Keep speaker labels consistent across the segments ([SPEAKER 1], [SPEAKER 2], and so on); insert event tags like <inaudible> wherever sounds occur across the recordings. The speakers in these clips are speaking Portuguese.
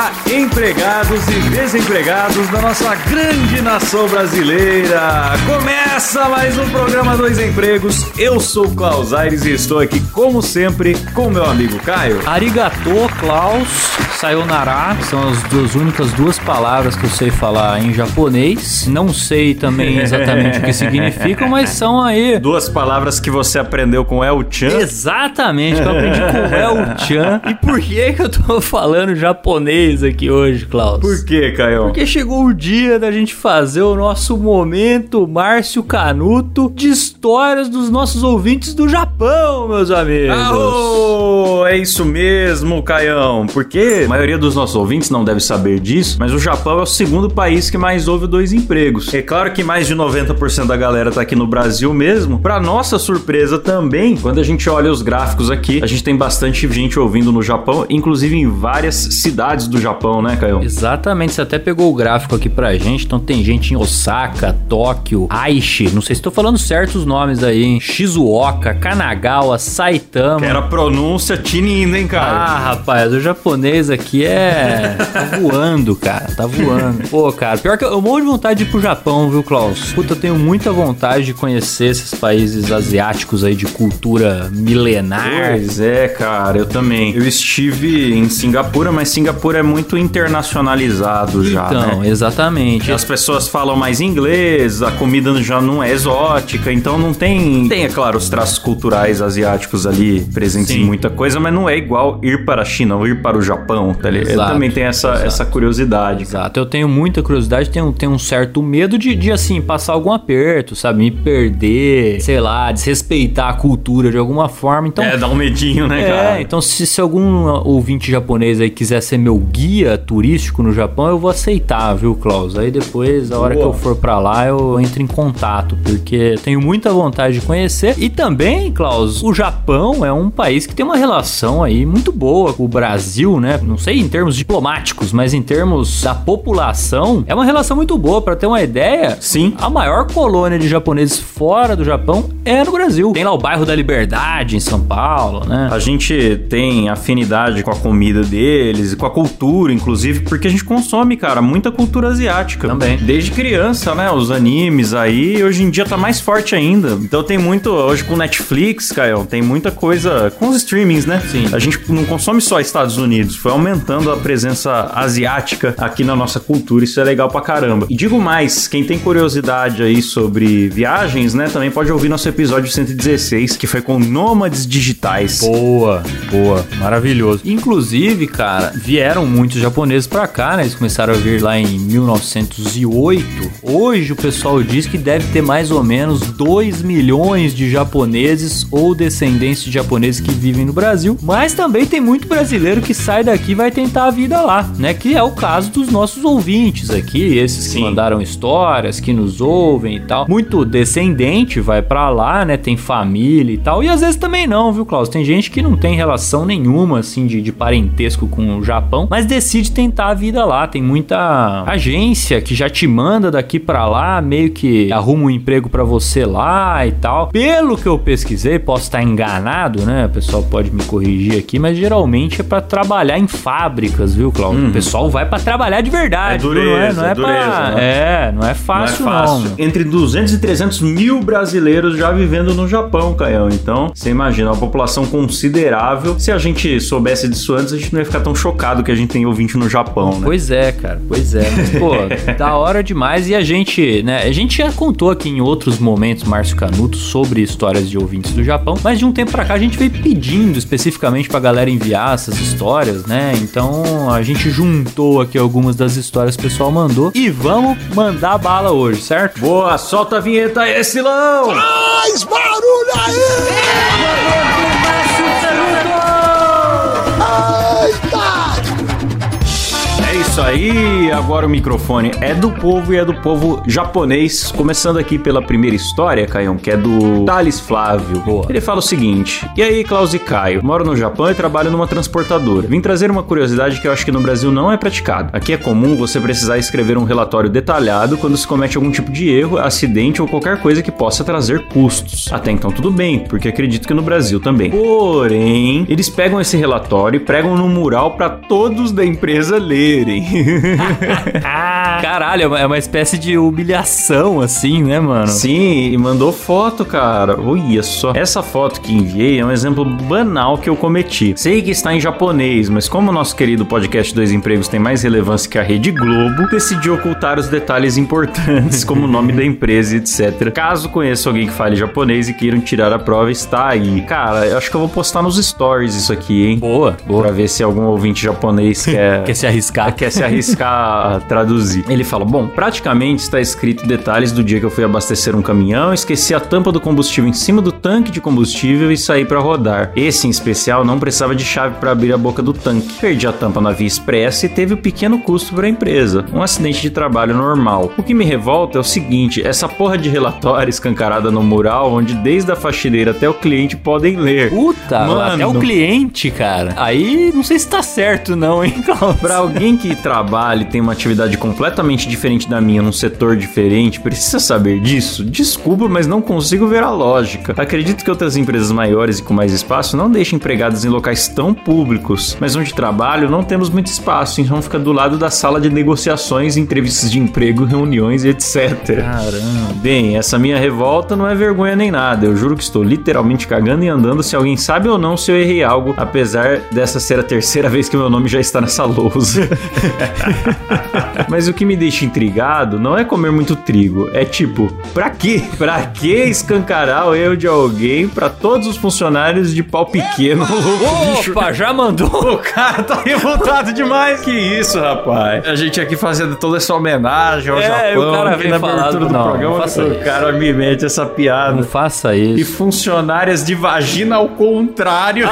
[SPEAKER 1] Olá, empregados e desempregados da nossa grande nação brasileira! Começa mais um programa Dois Empregos. Eu sou Klaus Aires e estou aqui, como sempre, com meu amigo Caio.
[SPEAKER 2] Arigato, Klaus, sayonara, são as duas únicas duas palavras que eu sei falar em japonês. Não sei também <laughs> exatamente o que significam, mas são aí.
[SPEAKER 1] Duas palavras que você aprendeu com El Chan.
[SPEAKER 2] Exatamente, que eu aprendi com <laughs> El Chan. E por que que eu tô falando japonês aqui hoje, Klaus?
[SPEAKER 1] Por que, Caio?
[SPEAKER 2] Porque chegou o dia da gente fazer o nosso momento Márcio Canuto de histórias dos nossos ouvintes do Japão, meus amigos.
[SPEAKER 1] Aô, é isso mesmo, Caião. Porque maioria dos nossos ouvintes não deve saber disso, mas o Japão é o segundo país que mais ouve dois empregos. É claro que mais de 90% da galera tá aqui no Brasil mesmo. Pra nossa surpresa também, quando a gente olha os gráficos aqui, a gente tem bastante gente ouvindo no Japão, inclusive em várias cidades do Japão, né, Caio?
[SPEAKER 2] Exatamente, você até pegou o gráfico aqui pra gente, então tem gente em Osaka, Tóquio, Aichi, não sei se tô falando certo os nomes aí, hein? Shizuoka, Kanagawa, Saitama.
[SPEAKER 1] Que era a pronúncia tinindo, hein, cara?
[SPEAKER 2] Ah, rapaz, o japonês aqui é. tá voando, cara. Tá voando. Pô, cara, pior que eu, eu morro de vontade de ir pro Japão, viu, Klaus? Puta, eu tenho muita vontade de conhecer esses países asiáticos aí de cultura milenar.
[SPEAKER 1] Pois é, cara, eu também. Eu estive em Singapura, mas Singapura é muito internacionalizado já,
[SPEAKER 2] Então,
[SPEAKER 1] né?
[SPEAKER 2] exatamente.
[SPEAKER 1] As pessoas falam mais inglês, a comida já não é exótica, então não tem. Tem, é claro, os traços culturais asiáticos ali presentes
[SPEAKER 2] Sim.
[SPEAKER 1] em muita coisa, mas não é igual ir para a China ou ir para o Japão, tá ligado? Eu
[SPEAKER 2] Exato,
[SPEAKER 1] também tenho essa,
[SPEAKER 2] exato.
[SPEAKER 1] essa curiosidade. cara.
[SPEAKER 2] Exato, eu tenho muita curiosidade, tenho, tenho um certo medo de, de, assim, passar algum aperto, sabe? Me perder, sei lá, desrespeitar a cultura de alguma forma. Então,
[SPEAKER 1] É, dá um medinho, né,
[SPEAKER 2] É,
[SPEAKER 1] cara?
[SPEAKER 2] então se, se algum ouvinte japonês aí quiser ser meu guia turístico no Japão, eu vou aceitar, viu, Klaus? Aí depois, a hora
[SPEAKER 1] Boa.
[SPEAKER 2] que eu for pra lá, eu entro em contato, porque tenho muita vontade de conhecer. E também, Klaus, o Japão é um país que tem uma relação aí muito boa com o Brasil, né? Não sei em termos diplomáticos, mas em termos da população, é uma relação muito boa. Pra ter uma ideia,
[SPEAKER 1] Sim.
[SPEAKER 2] a maior colônia de japoneses fora do Japão é no Brasil. Tem lá o bairro da Liberdade, em São Paulo, né?
[SPEAKER 1] A gente tem afinidade com a comida deles, com a cultura, inclusive, porque a gente consome, cara, muita cultura asiática.
[SPEAKER 2] Também.
[SPEAKER 1] Desde criança, né? Os animes aí, hoje em dia tá mais forte ainda. Então tem muito, hoje com Netflix, Caio, tem muita coisa com os streamings, né?
[SPEAKER 2] Sim.
[SPEAKER 1] A gente não consome só Estados Unidos, foi aumentando a presença asiática aqui na nossa cultura, isso é legal pra caramba. E digo mais, quem tem curiosidade aí sobre viagens, né, também pode ouvir nosso episódio 116, que foi com nômades digitais.
[SPEAKER 2] Boa, boa, maravilhoso. Inclusive, cara, vieram muitos japoneses pra cá, né? Eles começaram a vir lá em 1908. Hoje o pessoal diz que deve ter mais ou menos 2 milhões de japoneses ou descendentes de japoneses que vivem no Brasil, mas também tem muito brasileiro que sai daqui e vai tentar a vida lá, né? Que é o caso dos nossos ouvintes aqui, esses que
[SPEAKER 1] Sim.
[SPEAKER 2] mandaram histórias, que nos ouvem e tal. Muito descendente vai pra lá, né? Tem família e tal. E às vezes também não, viu, Klaus? Tem gente que não tem relação nenhuma, assim, de, de parentesco com o Japão, mas decide tentar a vida lá. Tem muita agência que já te manda daqui pra lá, meio que arruma um emprego pra você lá e tal. Pelo que eu pesquisei, posso estar enganado, né? O pessoal pode me corrigir aqui, mas geralmente é pra trabalhar em fábricas, viu, Klaus? O pessoal vai pra trabalhar de verdade,
[SPEAKER 1] É
[SPEAKER 2] viu? não é,
[SPEAKER 1] dureza,
[SPEAKER 2] não é,
[SPEAKER 1] é dureza,
[SPEAKER 2] pra...
[SPEAKER 1] né?
[SPEAKER 2] É, não é
[SPEAKER 1] Não é
[SPEAKER 2] fácil,
[SPEAKER 1] fácil.
[SPEAKER 2] não.
[SPEAKER 1] Entre 200 e 300 mil brasileiros já vivendo no Japão, Caião. Então, você imagina, uma população considerável. Se a gente soubesse disso antes, a gente não ia ficar tão chocado que a gente tem ouvinte no Japão, né?
[SPEAKER 2] Pois é, cara, pois é. Mas, pô, <laughs> da hora demais. E a gente, né, a gente já contou aqui em outros momentos, Márcio Canuto, sobre histórias de ouvintes do Japão, mas de um tempo pra cá a gente veio pedindo especificamente pra galera enviar essas histórias, né? Então a gente juntou aqui algumas das histórias que o pessoal mandou e vamos mandar bala hoje, certo?
[SPEAKER 1] Boa, solta a vinheta aí, Silão!
[SPEAKER 3] Mais barulho aí! Eita!
[SPEAKER 1] É isso isso aí, agora o microfone é do povo e é do povo japonês. Começando aqui pela primeira história, Caião, que é do Thales Flávio.
[SPEAKER 2] Boa.
[SPEAKER 1] Ele fala o seguinte: E aí, Klaus e Caio? Moro no Japão e trabalho numa transportadora. Vim trazer uma curiosidade que eu acho que no Brasil não é praticado. Aqui é comum você precisar escrever um relatório detalhado quando se comete algum tipo de erro, acidente ou qualquer coisa que possa trazer custos. Até então tudo bem, porque acredito que no Brasil também. Porém, eles pegam esse relatório e pregam no mural para todos da empresa lerem. <laughs>
[SPEAKER 2] Caralho, é uma- é uma espécie de humilhação, assim, né, mano?
[SPEAKER 1] Sim, e mandou foto, cara. Olha só. Essa foto que enviei é um exemplo banal que eu cometi. Sei que está em japonês, mas como o nosso querido podcast Dois Empregos tem mais relevância que a Rede Globo, decidi ocultar os detalhes importantes, como o nome da empresa e etc. Caso conheça alguém que fale japonês e queiram tirar a prova, está aí. Cara, eu acho que eu vou postar nos stories isso aqui, hein?
[SPEAKER 2] Boa, boa.
[SPEAKER 1] Pra ver se algum ouvinte japonês quer, <laughs>
[SPEAKER 2] Quer se arriscar?
[SPEAKER 1] quer se arriscar a traduzir. Ele fala: Bom, praticamente está escrito detalhes do dia que eu fui abastecer um caminhão, esqueci a tampa do combustível em cima do tanque de combustível e saí para rodar. Esse em especial não precisava de chave para abrir a boca do tanque. Perdi a tampa na via expressa e teve um pequeno custo para a empresa. Um acidente de trabalho normal. O que me revolta é o seguinte: essa porra de relatório escancarada no mural, onde desde a faxineira até o cliente podem ler.
[SPEAKER 2] Puta,
[SPEAKER 1] Mano.
[SPEAKER 2] até o cliente, cara. Aí não sei se tá certo, não, hein, Klaus?
[SPEAKER 1] Pra alguém que trabalha e tem uma atividade completamente diferente da minha, num setor diferente, precisa saber disso? Desculpa, mas não consigo ver a lógica. Acredito que outras empresas maiores e com mais espaço não deixem empregados em locais tão públicos, mas onde trabalho não temos muito espaço, então fica do lado da sala de negociações, entrevistas de emprego, reuniões e etc.
[SPEAKER 2] Caramba.
[SPEAKER 1] Bem, essa minha revolta não é vergonha nem nada. Eu juro que estou literalmente cagando e andando se alguém sabe ou não se eu errei algo, apesar dessa ser a terceira <laughs> vez que meu nome já está nessa lousa. <laughs> <laughs> Mas o que me deixa intrigado não é comer muito trigo, é tipo, pra quê? Pra que escancarar o erro de alguém pra todos os funcionários de pau pequeno?
[SPEAKER 2] Opa, já mandou?
[SPEAKER 1] o cara tá revoltado demais. Que isso, rapaz? A gente aqui fazendo toda essa homenagem ao
[SPEAKER 2] É,
[SPEAKER 1] Japão.
[SPEAKER 2] o cara vem
[SPEAKER 1] na
[SPEAKER 2] falar
[SPEAKER 1] abertura
[SPEAKER 2] do- não,
[SPEAKER 1] programa.
[SPEAKER 2] não faça
[SPEAKER 1] o
[SPEAKER 2] isso.
[SPEAKER 1] cara me mete essa
[SPEAKER 2] Não
[SPEAKER 1] piada.
[SPEAKER 2] faça
[SPEAKER 1] E
[SPEAKER 2] isso.
[SPEAKER 1] funcionárias de vagina ao contrário.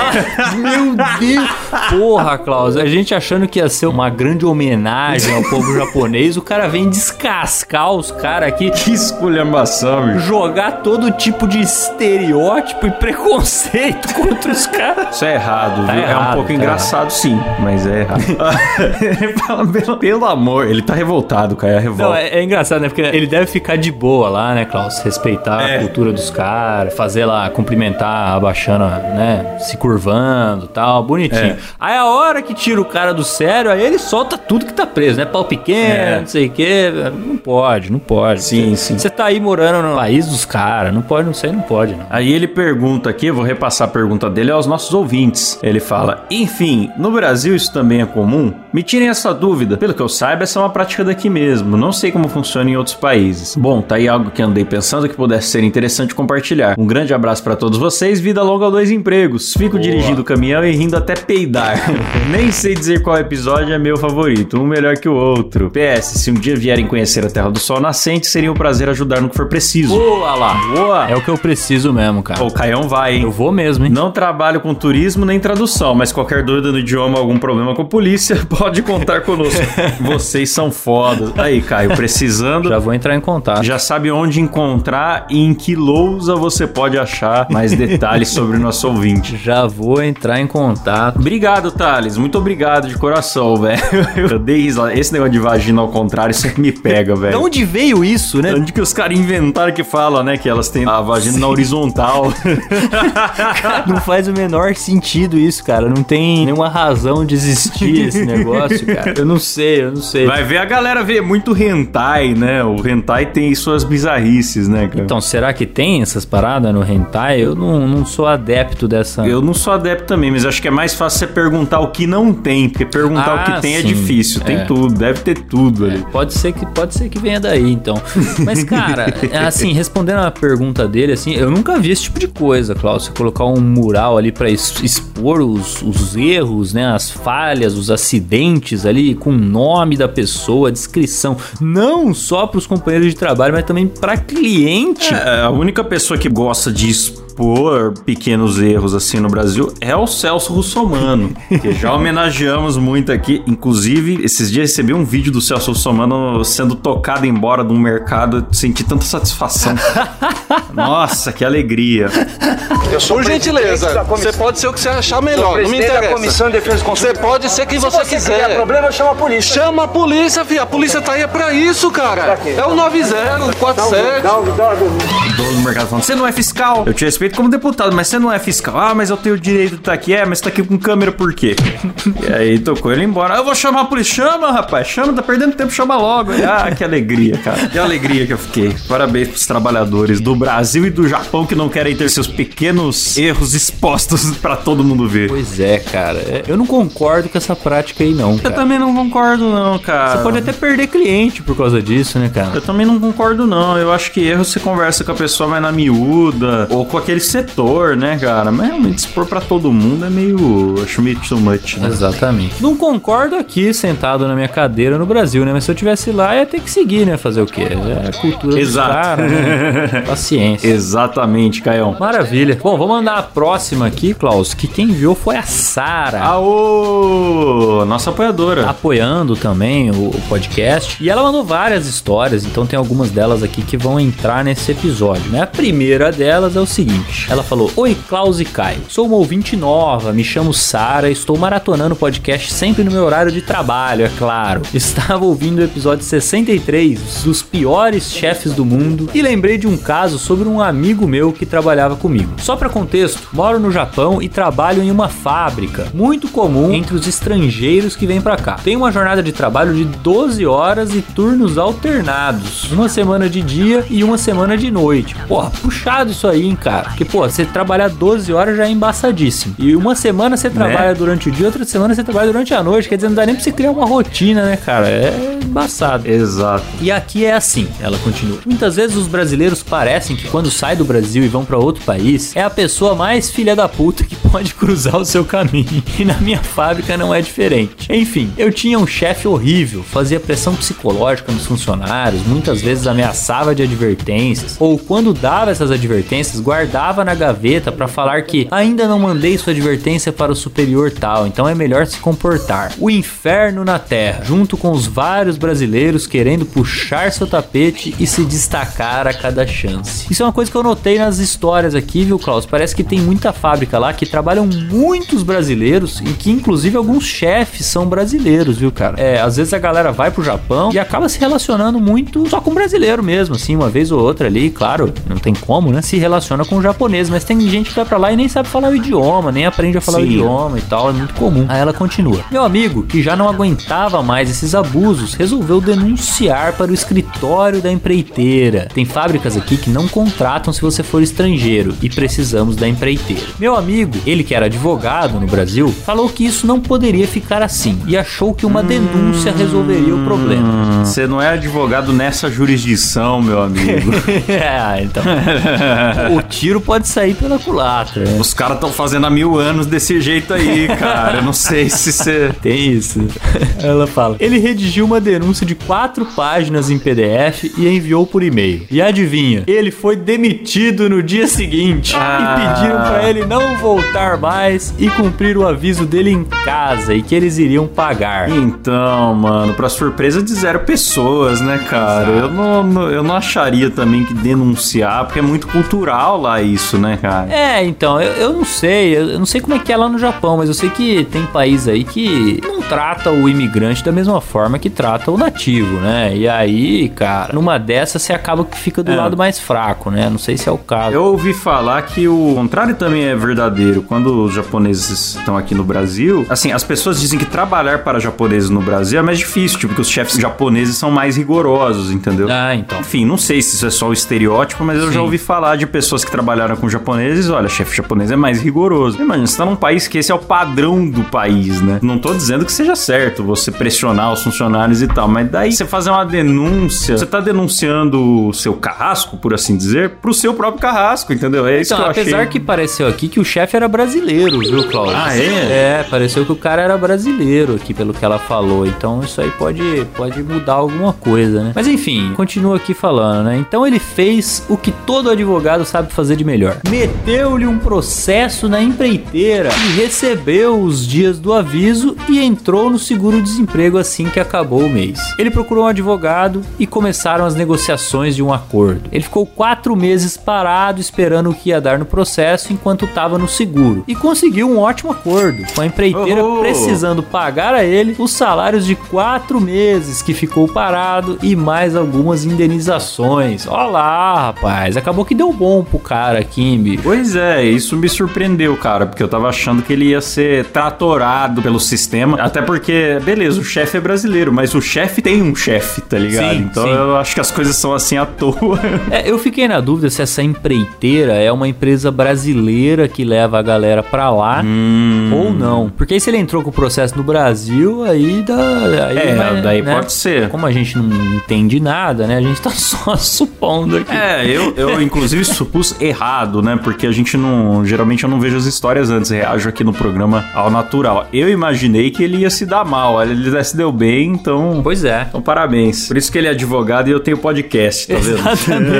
[SPEAKER 2] Meu Deus! Porra, Klaus, a gente achando que ia ser uma grande homenagem ao povo japonês, o cara vem descascar os caras aqui, <laughs>
[SPEAKER 1] que esculhambação, bicho.
[SPEAKER 2] jogar todo tipo de estereótipo e preconceito <laughs> contra os caras.
[SPEAKER 1] Isso é errado,
[SPEAKER 2] Tá
[SPEAKER 1] viu? é
[SPEAKER 2] errado,
[SPEAKER 1] um pouco
[SPEAKER 2] tá
[SPEAKER 1] engraçado, sim, mas é errado. <laughs> pelo, pelo amor, ele tá revoltado, cara, é revolta.
[SPEAKER 2] Não, é, é engraçado, né? Porque ele deve ficar de boa lá, né, Klaus? Respeitar
[SPEAKER 1] É.
[SPEAKER 2] a cultura dos caras, fazer lá, cumprimentar, abaixando, né? Se curvando e tal, bonitinho.
[SPEAKER 1] É.
[SPEAKER 2] Aí a hora que tira o cara do sério, aí ele solta tudo que tá preso, né? Pau pequeno,
[SPEAKER 1] É.
[SPEAKER 2] não sei o quê. Não pode, não pode.
[SPEAKER 1] Sim, sim.
[SPEAKER 2] Você tá aí morando no país dos caras, não pode, não sei, não pode, não.
[SPEAKER 1] Aí ele pergunta aqui, eu vou repassar a pergunta dele aos nossos ouvintes. Ele fala: Enfim, no Brasil isso também é comum? Me tirem essa dúvida. Pelo que eu saiba, essa é uma prática daqui mesmo. Não sei como funciona em outros países. Bom, tá aí algo que andei pensando que pudesse ser interessante compartilhar. Um grande abraço pra todos vocês, vida longa a dois empregos. Fico dirigindo o caminhão e rindo até peidar. <laughs> Nem sei dizer qual episódio é meu favorito, um melhor que o outro. PS, se um dia vierem conhecer a Terra do Sol Nascente, seria um prazer ajudar no que for preciso.
[SPEAKER 2] Boa lá!
[SPEAKER 1] Boa!
[SPEAKER 2] É o que eu preciso mesmo, cara.
[SPEAKER 1] O Caião vai, hein?
[SPEAKER 2] Eu vou mesmo, hein?
[SPEAKER 1] Não trabalho com turismo nem tradução, mas qualquer dúvida no idioma, algum problema com a polícia, <laughs> pode contar conosco. <laughs> Vocês são fodas. Aí, Caio, precisando,
[SPEAKER 2] Já
[SPEAKER 1] já,
[SPEAKER 2] vou entrar em contato.
[SPEAKER 1] sabe onde encontrar e em que lousa você pode achar mais detalhes sobre o nosso ouvinte.
[SPEAKER 2] Já vou entrar em contato.
[SPEAKER 1] Obrigado, Thales. Muito obrigado de coração, velho. Eu dei risada. Esse negócio de vagina ao contrário sempre me pega,
[SPEAKER 2] De
[SPEAKER 1] velho.
[SPEAKER 2] onde veio isso, né?
[SPEAKER 1] Onde que os caras inventaram que fala, né? Que elas têm a vagina na horizontal. <laughs>
[SPEAKER 2] Não faz o menor sentido isso, cara. Não tem nenhuma razão de existir esse negócio, cara. Eu não sei, eu não sei.
[SPEAKER 1] Vai ver a galera vê muito hentai, né? O hentai tem suas bizarrices, né, cara?
[SPEAKER 2] Então, será que tem essas paradas no hentai? Eu não, não sou adepto dessa.
[SPEAKER 1] Eu não sou adepto também, mas acho que é mais fácil você perguntar o que não tem, porque perguntar
[SPEAKER 2] Ah,
[SPEAKER 1] o que tem é
[SPEAKER 2] sim.
[SPEAKER 1] Difícil. Tem
[SPEAKER 2] É.
[SPEAKER 1] tudo, deve ter tudo ali.
[SPEAKER 2] Pode ser que pode ser que venha daí, então. Mas cara, <laughs> assim, respondendo a pergunta dele, assim, eu nunca vi esse tipo de coisa. Você colocar um mural ali pra es- expor os, os erros, né, as falhas, os acidentes ali com o nome da pessoa, a descrição, não só pros companheiros de trabalho, mas também pra cliente.
[SPEAKER 1] É, a única pessoa que gosta de expor propor pequenos erros assim no Brasil é o Celso Russomano, que já <laughs> homenageamos muito aqui. Inclusive, esses dias recebi um vídeo do Celso Russomano sendo tocado embora de um mercado. Senti tanta satisfação. <laughs> Nossa, que alegria.
[SPEAKER 4] Por gentileza, você pode ser o que você achar melhor, não me interessa.
[SPEAKER 5] Comissão de Defesa do
[SPEAKER 4] Você pode ser quem
[SPEAKER 5] Se
[SPEAKER 4] você
[SPEAKER 5] você
[SPEAKER 4] quiser.
[SPEAKER 5] criar problema, chama a polícia.
[SPEAKER 4] Chama a polícia, filha. A polícia tá aí é pra isso, cara.
[SPEAKER 5] quê?
[SPEAKER 4] É o 90, 47.
[SPEAKER 5] Dá, um- dá,
[SPEAKER 1] O dono do mercado falando: você não é fiscal. Eu te respeito como deputado, mas você não é fiscal. Ah, mas eu tenho o direito de estar aqui. É, mas você tá aqui com câmera por quê? <laughs> e aí tocou ele embora. Eu vou chamar a polícia. Chama, rapaz. Chama, tá perdendo tempo, chama logo. E, ah, que alegria, cara. Que alegria que eu fiquei. Parabéns pros trabalhadores do Brasil e do Japão que não querem ter seus pequenos erros expostos <laughs> pra todo mundo ver.
[SPEAKER 2] Pois é, cara. É, Eu não concordo com essa prática aí, não,
[SPEAKER 1] Eu
[SPEAKER 2] cara.
[SPEAKER 1] também não concordo, não, cara.
[SPEAKER 2] Você pode até perder cliente por causa disso, né, cara?
[SPEAKER 1] Eu também não concordo, não. Eu acho que erro você conversa com a pessoa mais na miúda ou com aquele setor, né, cara? Mas realmente, expor pra todo mundo é meio. Acho meio too much, né?
[SPEAKER 2] Exatamente. Não concordo aqui, sentado na minha cadeira no Brasil, né? Mas se eu tivesse lá, ia ter que seguir, né? Fazer o quê? É a cultura
[SPEAKER 1] Exato.
[SPEAKER 2] caras, né? <laughs> Paciência.
[SPEAKER 1] Exatamente, Caião.
[SPEAKER 2] Maravilha. Bom, vou mandar a próxima aqui, Klaus, que quem enviou foi a Sara.
[SPEAKER 1] Aô! Nossa apoiadora.
[SPEAKER 2] apoiando também o, o podcast. E ela mandou várias histórias, então tem algumas delas aqui que vão entrar nesse episódio, né? A primeira delas é o seguinte: ela falou: Oi, Klaus e Caio. Sou uma ouvinte nova, me chamo Sara, estou maratonando o podcast sempre no meu horário de trabalho, é claro. <laughs> Estava ouvindo o episódio 63 dos piores chefes do mundo e lembrei de um caso sobre um amigo meu que trabalhava comigo. Só para contexto, moro no Japão e trabalho em uma fábrica, muito comum entre os estrangeiros que vêm pra cá. Tem uma jornada de trabalho de 12 horas e turnos alternados. Uma semana de dia e uma semana de noite. Porra, puxado isso aí, hein, cara. Porque, pô, você trabalhar 12 horas já é embaçadíssimo. E uma semana você trabalha durante o dia, outra semana você trabalha durante a noite. Quer dizer, não dá nem pra você criar uma rotina, né, cara? É embaçado.
[SPEAKER 1] Exato.
[SPEAKER 2] E aqui é assim, ela continua. Muitas vezes os brasileiros parecem que quando saem do Brasil e vão pra outro país, é a pessoa mais filha da puta que <laughs> pode cruzar o seu caminho. E na minha fábrica não é diferente. Enfim, eu tinha um chefe horrível, fazia pressão psicológica nos funcionários, muitas vezes ameaçava de advertências, ou quando dava essas advertências, guardava na gaveta pra falar que ainda não mandei sua advertência para o superior tal, então é melhor se comportar. O inferno na terra, junto com os vários brasileiros querendo puxar seu tapete e se destacar a cada chance. Isso é uma coisa que eu notei nas histórias aqui, viu, Klaus? Parece que tem muita fábrica lá que trabalham muitos brasileiros e que inclusive alguns chefes são brasileiros, viu, cara? É, às vezes a galera vai pro Japão e acaba se relacionando muito só com brasileiro mesmo, assim, uma vez ou outra ali, claro, não tem como, né? Se relaciona com o japonês, mas tem gente que vai pra lá e nem sabe falar o idioma, nem aprende a falar o
[SPEAKER 1] Sim.
[SPEAKER 2] idioma e tal, é muito comum. Aí ela continua. Meu amigo, que já não aguentava mais esses abusos, resolveu denunciar para o escritório da empreiteira. Tem fábricas aqui que não contratam se você for estrangeiro e precisamos da empreiteira. Meu amigo, ele que era advogado no Brasil, falou que isso não poderia ficar assim e achou que uma denúncia resolveria o problema.
[SPEAKER 1] Você não é advogado nessa jurisdição, meu amigo.
[SPEAKER 2] ah, <laughs> então. <laughs> o tiro pode sair pela culatra. né?
[SPEAKER 1] Os caras estão fazendo há mil anos desse jeito aí, <laughs> cara. Eu não sei se você.
[SPEAKER 2] Tem isso. <laughs> Ela fala. Ele redigiu uma denúncia de quatro páginas em PDF e enviou por e-mail. E adivinha? Ele foi demitido no dia seguinte.
[SPEAKER 1] Ah.
[SPEAKER 2] E pediram pra ele não voltar mais e cumprir o aviso dele em casa e que eles iriam pagar.
[SPEAKER 1] Então, mano, pra surpresa de zero pessoas, né, cara? Eu não- eu não acharia também que denunciar, porque é muito cultural lá isso, né, cara?
[SPEAKER 2] É, então, eu, eu não sei, eu, eu não sei como é que é lá no Japão, mas eu sei que tem país aí que não trata o imigrante da mesma forma que trata o nativo, né? E aí, cara, numa dessas você acaba que fica do
[SPEAKER 1] É.
[SPEAKER 2] lado mais fraco, né? Não sei se é o caso.
[SPEAKER 1] Eu ouvi falar que o contrário também é verdadeiro. Quando os japoneses estão aqui no Brasil, assim, as pessoas dizem que trabalhar para japoneses no Brasil é mais difícil, tipo, porque os chefes japoneses são mais rigorosos, entendeu?
[SPEAKER 2] Ah, então.
[SPEAKER 1] Enfim, não sei se isso é só o estereótipo, mas eu
[SPEAKER 2] Sim.
[SPEAKER 1] já ouvi falar de pessoas que trabalharam com japoneses. Olha, chefe japonês é mais rigoroso. Imagina, você tá num país que esse é o padrão do país, né? Não tô dizendo que seja certo você pressionar os funcionários e tal, mas daí você fazer uma denúncia, você tá denunciando o seu carrasco, por assim dizer, pro seu próprio carrasco, entendeu? É isso
[SPEAKER 2] Então,
[SPEAKER 1] que eu
[SPEAKER 2] apesar
[SPEAKER 1] achei.
[SPEAKER 2] que pareceu aqui que o chefe era brasileiro, viu, Cláudio?
[SPEAKER 1] Ah, é?
[SPEAKER 2] É, pareceu que o cara era brasileiro aqui, pelo que ela falou. Então isso aí pode, pode mudar alguma coisa, né? Mas enfim, continua aqui falando, né? Então ele fez o que todo advogado sabe fazer de melhor. Meteu-lhe um processo na empreiteira e recebeu os dias do aviso e entrou no seguro-desemprego assim que acabou o mês. Ele procurou um advogado e começaram as negociações de um acordo. Ele ficou quatro meses parado esperando o que ia dar no processo enquanto estava no seguro e conseguiu um ótimo acordo, com a empreiteira
[SPEAKER 1] Oh.
[SPEAKER 2] precisando pagar a ele os salários de quatro meses que ficou parado e mais algumas indenizações. Olha lá, rapaz, acabou que deu bom pro cara bicho.
[SPEAKER 1] Pois é, isso me surpreendeu, cara, porque eu tava achando que ele ia ser tratorado pelo sistema. Até porque, beleza, o chefe é brasileiro, mas o chefe tem um chefe, tá ligado?
[SPEAKER 2] Sim,
[SPEAKER 1] então
[SPEAKER 2] sim.
[SPEAKER 1] eu acho que as coisas são assim à toa. <laughs>
[SPEAKER 2] É, eu fiquei na dúvida se essa empreiteira é uma empresa brasileira que leva a galera pra lá
[SPEAKER 1] Hum.
[SPEAKER 2] ou não. Porque aí se ele entrou com o processo no Brasil, aí dá. Aí
[SPEAKER 1] É, daí
[SPEAKER 2] né?
[SPEAKER 1] pode ser.
[SPEAKER 2] Como a gente não entende nada, né? A gente tá <laughs> só supondo aqui.
[SPEAKER 1] É, eu, eu inclusive supus errado, né? Porque a gente não. Geralmente eu não vejo as histórias antes, reajo aqui no programa ao natural. Eu imaginei que ele ia se dar mal, ele se deu bem, então.
[SPEAKER 2] Pois é.
[SPEAKER 1] Então, parabéns. Por isso que ele é advogado e eu tenho podcast, tá vendo? <laughs>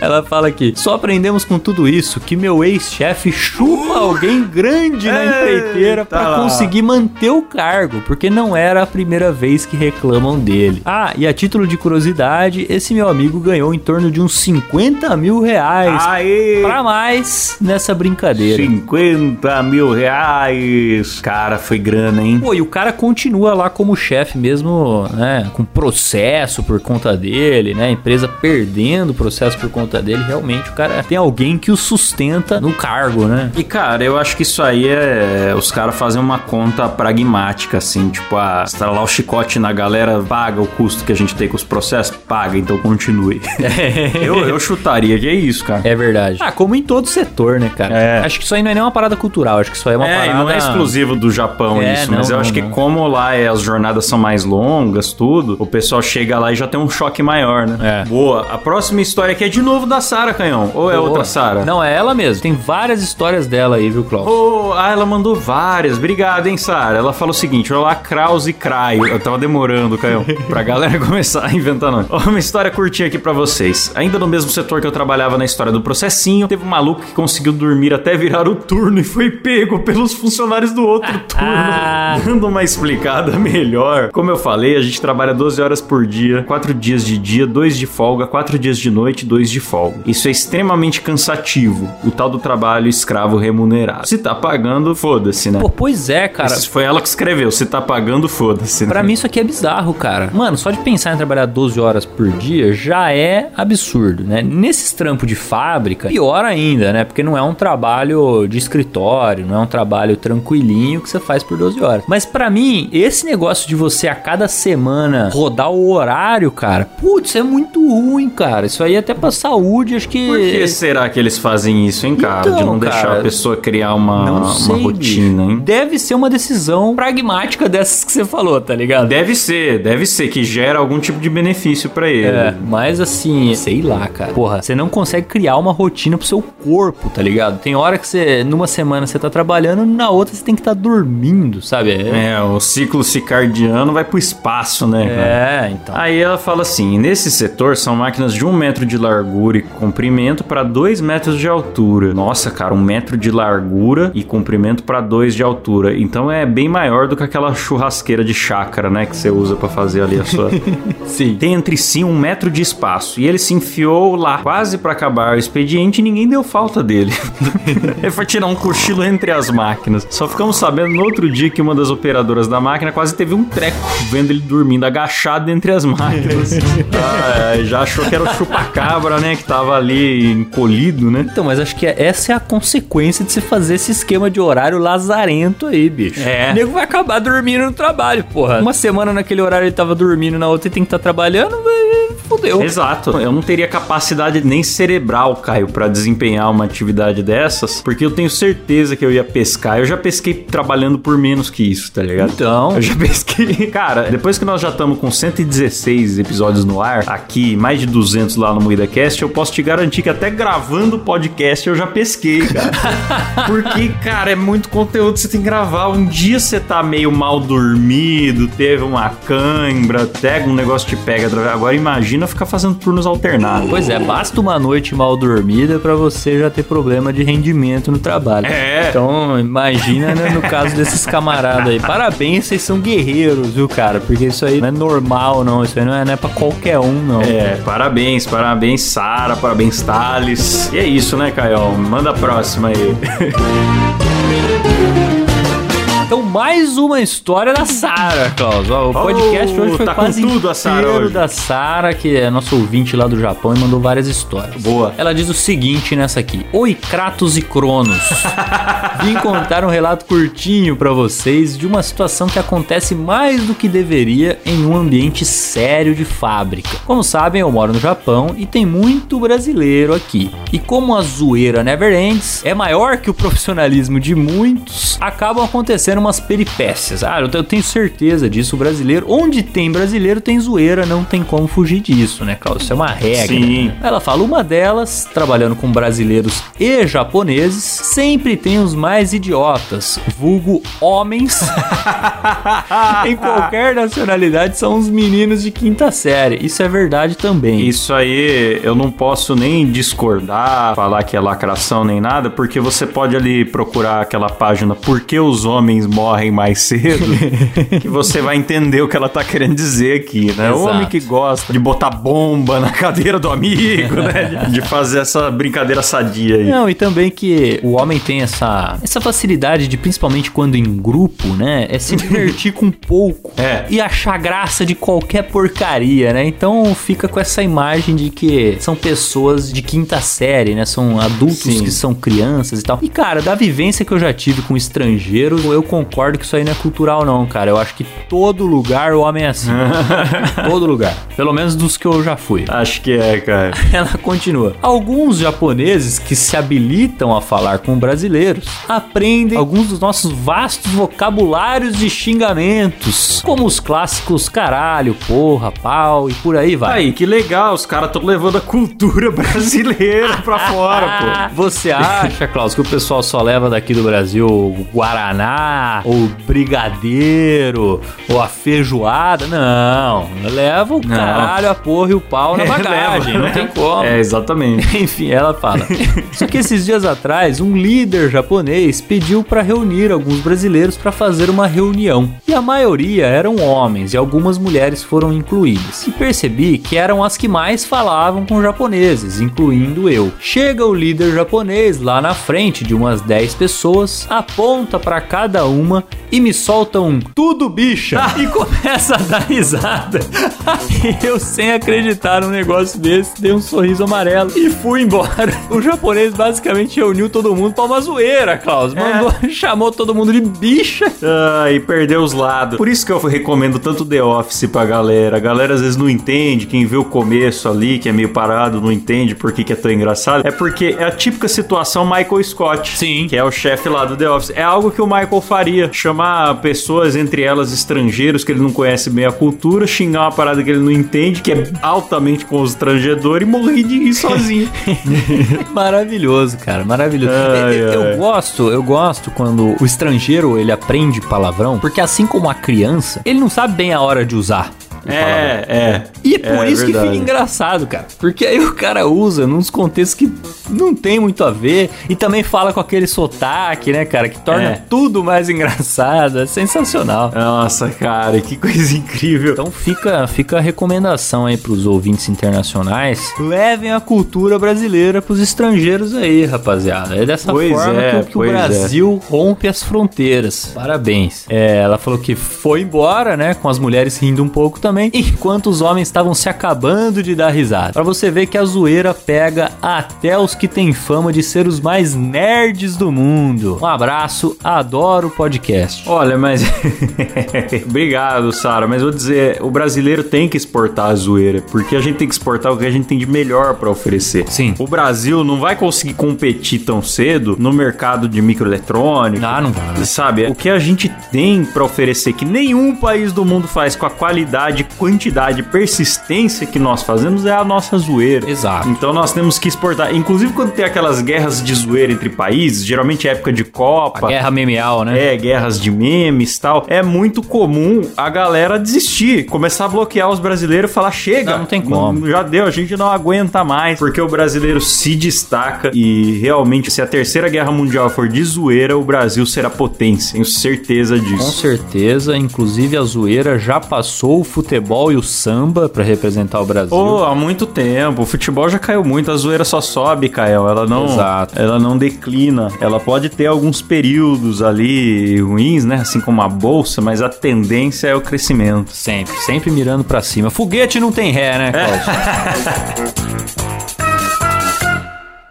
[SPEAKER 2] Ela fala aqui: só aprendemos com tudo isso que meu ex-chefe chupa alguém grande na empreiteira pra
[SPEAKER 1] lá.
[SPEAKER 2] conseguir manter o cargo, porque não era a primeira vez que reclamam dele. Ah, e a título de curiosidade, esse meu amigo ganhou em torno de uns 50 mil reais
[SPEAKER 1] Aê!
[SPEAKER 2] pra mais nessa brincadeira.
[SPEAKER 1] 50 mil reais. Cara, foi grana, hein?
[SPEAKER 2] Pô, e o cara continua lá como chefe mesmo, né? Com processo por conta dele, né? A empresa perdendo o processo por conta dele. Realmente, o cara tem alguém que o sustenta no cargo, né?
[SPEAKER 1] E cara, eu acho que isso aí é. Os caras fazem uma conta pragmática, assim, tipo, ah, estralar o chicote na galera, paga o custo que a gente tem com os processos? Paga, então continue. <laughs> <laughs> eu, eu <laughs> chutaria que é isso, cara.
[SPEAKER 2] É verdade. Ah, como em todo setor, né, cara?
[SPEAKER 1] É.
[SPEAKER 2] Acho que isso aí não é nem uma parada cultural, acho que isso aí é uma
[SPEAKER 1] É,
[SPEAKER 2] parada...
[SPEAKER 1] não é exclusivo do Japão
[SPEAKER 2] É,
[SPEAKER 1] isso,
[SPEAKER 2] não,
[SPEAKER 1] mas eu
[SPEAKER 2] não,
[SPEAKER 1] acho que
[SPEAKER 2] não.
[SPEAKER 1] como lá é, as jornadas são mais longas, tudo, o pessoal chega lá e já tem um choque maior, né?
[SPEAKER 2] É.
[SPEAKER 1] Boa. A próxima história aqui é de novo da Sara Canhão. Ou é
[SPEAKER 2] Boa.
[SPEAKER 1] outra Sara?
[SPEAKER 2] Não, é ela mesmo. Tem várias histórias dela aí, viu, Klaus?
[SPEAKER 1] Oh, ah, ela mandou várias. Obrigado, hein, Sara. Ela falou o seguinte: Olá, Kraus e Craio. Eu tava demorando, Caio, pra galera <laughs> começar a inventar nome. Ó, Uma história curtinha aqui pra vocês. Ainda no mesmo setor que eu trabalhava na história do processinho, teve um maluco que conseguiu dormir até virar o turno e foi pego pelos funcionários do outro <laughs> turno.
[SPEAKER 2] Ah.
[SPEAKER 1] Dando uma explicada melhor. Como eu falei, a gente trabalha 12 horas por dia, 4 dias de dia, 2 de folga, 4 dias de noite, 2 de folga. Isso é extremamente cansativo. O tal do trabalho escravo remunerado. Se tá pagando, foda-se, né?
[SPEAKER 2] Pô, pois é, cara.
[SPEAKER 1] Isso foi ela que escreveu. Se tá pagando, foda-se. né?
[SPEAKER 2] Pra mim isso aqui é bizarro, cara. Mano, só de pensar em trabalhar 12 horas por dia já é absurdo, né? Nesses trampos de fábrica, pior ainda, né? Porque não é um trabalho de escritório, não é um trabalho tranquilinho que você faz por 12 horas. Mas pra mim, esse negócio de você a cada semana rodar o horário, cara, putz, é muito ruim, cara. Isso aí até pra saúde, acho que
[SPEAKER 1] Por que será que eles fazem isso, hein, cara? de
[SPEAKER 2] Então,
[SPEAKER 1] não deixar
[SPEAKER 2] cara,
[SPEAKER 1] a pessoa criar uma,
[SPEAKER 2] não
[SPEAKER 1] uma
[SPEAKER 2] sei,
[SPEAKER 1] rotina, hein?
[SPEAKER 2] Deve ser uma decisão pragmática dessas que você falou, tá ligado?
[SPEAKER 1] Deve ser, deve ser, que gera algum tipo de benefício pra ele.
[SPEAKER 2] É, mas assim, sei lá, cara. Porra, você não consegue criar uma rotina pro seu corpo, tá ligado? Tem hora que você, numa semana você tá trabalhando, na outra você tem que estar dormindo, sabe? É,
[SPEAKER 1] É, o ciclo circadiano vai pro espaço, né? cara?
[SPEAKER 2] é, então.
[SPEAKER 1] Aí ela fala assim: nesse setor são máquinas de um metro de largura e comprimento para dois metros de altura. Nossa, cara, um metro de largura e comprimento para dois de altura. Então é bem maior do que aquela churrasqueira de chácara, né? Que você usa para fazer ali a sua. <laughs>
[SPEAKER 2] Sim.
[SPEAKER 1] Tem entre si um metro de espaço. E ele se enfiou lá, quase para acabar o expediente, e ninguém deu falta dele. <laughs> ele foi tirar um cochilo entre as máquinas. Só ficamos sabendo no outro dia que uma das operadoras da máquina quase teve um treco, vendo ele dormindo agachado entre as máquinas. <laughs> Ah, já achou que era o chupacabra, né? Que tava ali encolhido, né?
[SPEAKER 2] Então, mas acho que essa é a consequência de você fazer esse esquema de horário lazarento aí, bicho.
[SPEAKER 1] É.
[SPEAKER 2] O nego vai acabar dormindo no trabalho, porra. Uma semana naquele horário ele tava dormindo, na outra ele tem que estar trabalhando, vai- fudeu.
[SPEAKER 1] Exato. Eu não teria capacidade nem cerebral, Caio, pra desempenhar uma atividade dessas, porque eu tenho certeza que eu ia pescar. Eu já pesquei trabalhando por menos que isso, tá ligado?
[SPEAKER 2] Então,
[SPEAKER 1] Eu já pesquei. <laughs> Cara, depois que nós já estamos com 116 episódios no ar, aqui, mais de 200 lá no Moída Cast, eu posso te garantir que até gravando o podcast eu já pesquei, cara. <laughs> Porque, cara, é muito conteúdo que você tem que gravar. Um dia você tá meio mal dormido, teve uma cãibra, pega um negócio te pega. Agora imagina Imagina ficar fazendo turnos alternados.
[SPEAKER 2] Pois é, basta uma noite mal dormida pra você já ter problema de rendimento no trabalho.
[SPEAKER 1] É.
[SPEAKER 2] Então, imagina né, no caso desses camaradas aí. Parabéns, vocês são guerreiros, viu, cara? Porque isso aí não é normal, não. Isso aí não é, não é pra qualquer um, não.
[SPEAKER 1] É, parabéns, parabéns, Sara, parabéns, Thales. E é isso, né, Caio? Manda a próxima aí.
[SPEAKER 2] Então, mais uma história da Sara, Klaus. Ó, o podcast
[SPEAKER 1] Oh,
[SPEAKER 2] hoje foi
[SPEAKER 1] tá com
[SPEAKER 2] quase
[SPEAKER 1] tudo a Sara
[SPEAKER 2] inteiro
[SPEAKER 1] hoje.
[SPEAKER 2] da Sara, que é nosso ouvinte lá do Japão e mandou várias histórias.
[SPEAKER 1] Boa.
[SPEAKER 2] Ela diz o seguinte nessa aqui: Oi, Kratos e Cronos. <laughs> Vim contar um relato curtinho pra vocês de uma situação que acontece mais do que deveria em um ambiente sério de fábrica. Como sabem, eu moro no Japão e tem muito brasileiro aqui. E como a zoeira never ends é maior que o profissionalismo de muitos, acabam acontecendo umas peripécias. Ah, eu te- eu tenho certeza disso. O brasileiro, onde tem brasileiro, tem zoeira, não tem como fugir disso, né, Klaus? Isso é uma regra.
[SPEAKER 1] Sim.
[SPEAKER 2] Ela fala, uma delas, trabalhando com brasileiros e japoneses, sempre tem os mais idiotas, vulgo homens. <laughs> em qualquer nacionalidade são os meninos de quinta série. Isso é verdade também.
[SPEAKER 1] Isso aí eu não posso nem discordar, falar que é lacração nem nada, porque você pode ali procurar aquela página Por que os homens morrem mais cedo, <laughs> que você vai entender o que ela tá querendo dizer aqui, né? O
[SPEAKER 2] Exato.
[SPEAKER 1] homem que gosta de botar bomba na cadeira do amigo, né? De, <laughs> de fazer essa brincadeira sadia aí.
[SPEAKER 2] Não, e também que o homem tem essa, essa facilidade de, principalmente quando em grupo, né? É se divertir com pouco. <laughs>
[SPEAKER 1] É.
[SPEAKER 2] E achar graça de qualquer porcaria, né? Então fica com essa imagem de que são pessoas de quinta série, né? São adultos
[SPEAKER 1] Sim.
[SPEAKER 2] que são crianças e tal. E, cara, da vivência que eu já tive com estrangeiros, eu concordo que isso aí não é cultural, não, cara. Eu acho que todo lugar o homem é assim. <laughs> todo lugar. Pelo menos dos que eu já fui.
[SPEAKER 1] Acho que é, cara. <laughs>
[SPEAKER 2] Ela continua. Alguns japoneses que se habilitam a falar com brasileiros aprendem alguns dos nossos vastos vocabulários de xingamentos, como os clássicos caralho, porra, pau e por aí vai.
[SPEAKER 1] Aí, que legal, os caras estão levando a cultura <laughs> brasileira pra fora, pô.
[SPEAKER 2] Você acha, Klaus, que o pessoal só leva daqui do Brasil o Guaraná, ou brigadeiro, ou a feijoada? Não, leva o
[SPEAKER 1] Não.
[SPEAKER 2] caralho, a porra e o pau na <laughs>
[SPEAKER 1] É,
[SPEAKER 2] bagagem,
[SPEAKER 1] leva,
[SPEAKER 2] não
[SPEAKER 1] né?
[SPEAKER 2] tem como.
[SPEAKER 1] É, exatamente. <laughs>
[SPEAKER 2] Enfim, ela fala. Só que esses dias atrás, um líder japonês pediu para reunir alguns brasileiros para fazer uma reunião. E a maioria eram homens e algumas mulheres foram incluídas. E percebi que eram as que mais falavam com japoneses, incluindo eu. Chega o líder japonês lá na frente de umas 10 pessoas, aponta para cada uma e me solta um tudo bicha <laughs> e começa a dar risada. E <laughs> eu, sem acreditar num negócio desse, dei um sorriso amarelo e fui embora. <laughs> O japonês basicamente reuniu todo mundo pra uma zoeira, Klaus. Mandou, chamou todo mundo de bicha.
[SPEAKER 1] Ah, e perdeu os lados. Por isso que eu recomendo tanto The Office pra galera. A galera às vezes não entende, quem vê o começo ali, que é meio parado, não entende por que, que é tão engraçado. É porque é a típica situação Michael Scott.
[SPEAKER 2] Sim.
[SPEAKER 1] Que é o chefe lá do The Office. É algo que o Michael faria. Chamar pessoas, entre elas estrangeiros, que ele não conhece bem a cultura, xingar uma parada que ele não entende, que é altamente constrangedor, e morrer de rir sozinho. <laughs>
[SPEAKER 2] Maravilhoso, cara, maravilhoso.
[SPEAKER 1] Ai,
[SPEAKER 2] eu, eu
[SPEAKER 1] ai.
[SPEAKER 2] gosto, eu gosto quando o estrangeiro ele aprende palavrão, porque assim como a criança, ele não sabe bem a hora de usar.
[SPEAKER 1] É, é.
[SPEAKER 2] E é por
[SPEAKER 1] É
[SPEAKER 2] isso que
[SPEAKER 1] verdade.
[SPEAKER 2] fica engraçado, cara. Porque aí o cara usa nos contextos que não tem muito a ver e também fala com aquele sotaque, né, cara, que torna
[SPEAKER 1] É.
[SPEAKER 2] tudo mais <laughs> engraçado. É sensacional.
[SPEAKER 1] Nossa, cara, que coisa incrível.
[SPEAKER 2] Então fica, fica a recomendação aí pros ouvintes internacionais. Levem a cultura brasileira pros estrangeiros aí, rapaziada. É dessa
[SPEAKER 1] Pois
[SPEAKER 2] forma
[SPEAKER 1] é,
[SPEAKER 2] que, o- que o
[SPEAKER 1] é.
[SPEAKER 2] Brasil rompe as fronteiras. Parabéns. É, ela falou que foi embora, né? Com as mulheres rindo um pouco também, enquanto os homens estavam se acabando de dar risada. Pra você ver que a zoeira pega até os que têm fama de ser os mais nerds do mundo. Um abraço, adoro o podcast.
[SPEAKER 1] Olha, mas. <laughs> Obrigado, Sara. Mas vou dizer, o brasileiro tem que exportar a zoeira, porque a gente tem que exportar o que a gente tem de melhor pra oferecer.
[SPEAKER 2] Sim.
[SPEAKER 1] O Brasil não vai conseguir competir tão cedo no mercado de microeletrônico.
[SPEAKER 2] Ah, não vai.
[SPEAKER 1] Sabe, o que a gente tem pra oferecer que nenhum país do mundo faz com a qualidade quantidade, persistência que nós fazemos é a nossa zoeira.
[SPEAKER 2] Exato.
[SPEAKER 1] Então nós temos que exportar. Inclusive quando tem aquelas guerras de zoeira entre países, geralmente é época de Copa.
[SPEAKER 2] A guerra memeal, né?
[SPEAKER 1] É, guerras de memes e tal. É muito comum a galera desistir, começar a bloquear os brasileiros e falar: chega,
[SPEAKER 2] Não, não tem como.
[SPEAKER 1] Já deu, a gente não aguenta mais. Porque o brasileiro se destaca e realmente, se a terceira guerra mundial for de zoeira, o Brasil será potência. Tenho certeza
[SPEAKER 2] Com
[SPEAKER 1] disso.
[SPEAKER 2] certeza, inclusive a zoeira já passou o futebol e o samba pra representar o Brasil.
[SPEAKER 1] Pô, há muito tempo. O futebol já caiu muito, a zoeira só sobe, Kael. Ela não,
[SPEAKER 2] Exato.
[SPEAKER 1] ela não declina. Ela pode ter alguns períodos ali ruins, né? Assim como a bolsa, mas a tendência é o crescimento.
[SPEAKER 2] Sempre, sempre mirando pra cima. Foguete não tem ré, né, Cláudio? <laughs>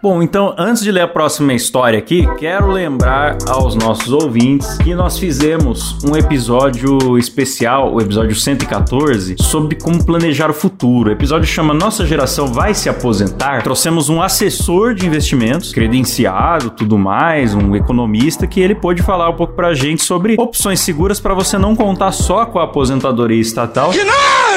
[SPEAKER 1] Bom, então, antes de ler a próxima história aqui, quero lembrar aos nossos ouvintes que nós fizemos um episódio especial, o episódio 114, sobre como planejar o futuro. O episódio chama Nossa Geração Vai Se Aposentar. Trouxemos um assessor de investimentos, credenciado, tudo mais, um economista, que ele pôde falar um pouco pra gente sobre opções seguras para você não contar só com a aposentadoria estatal.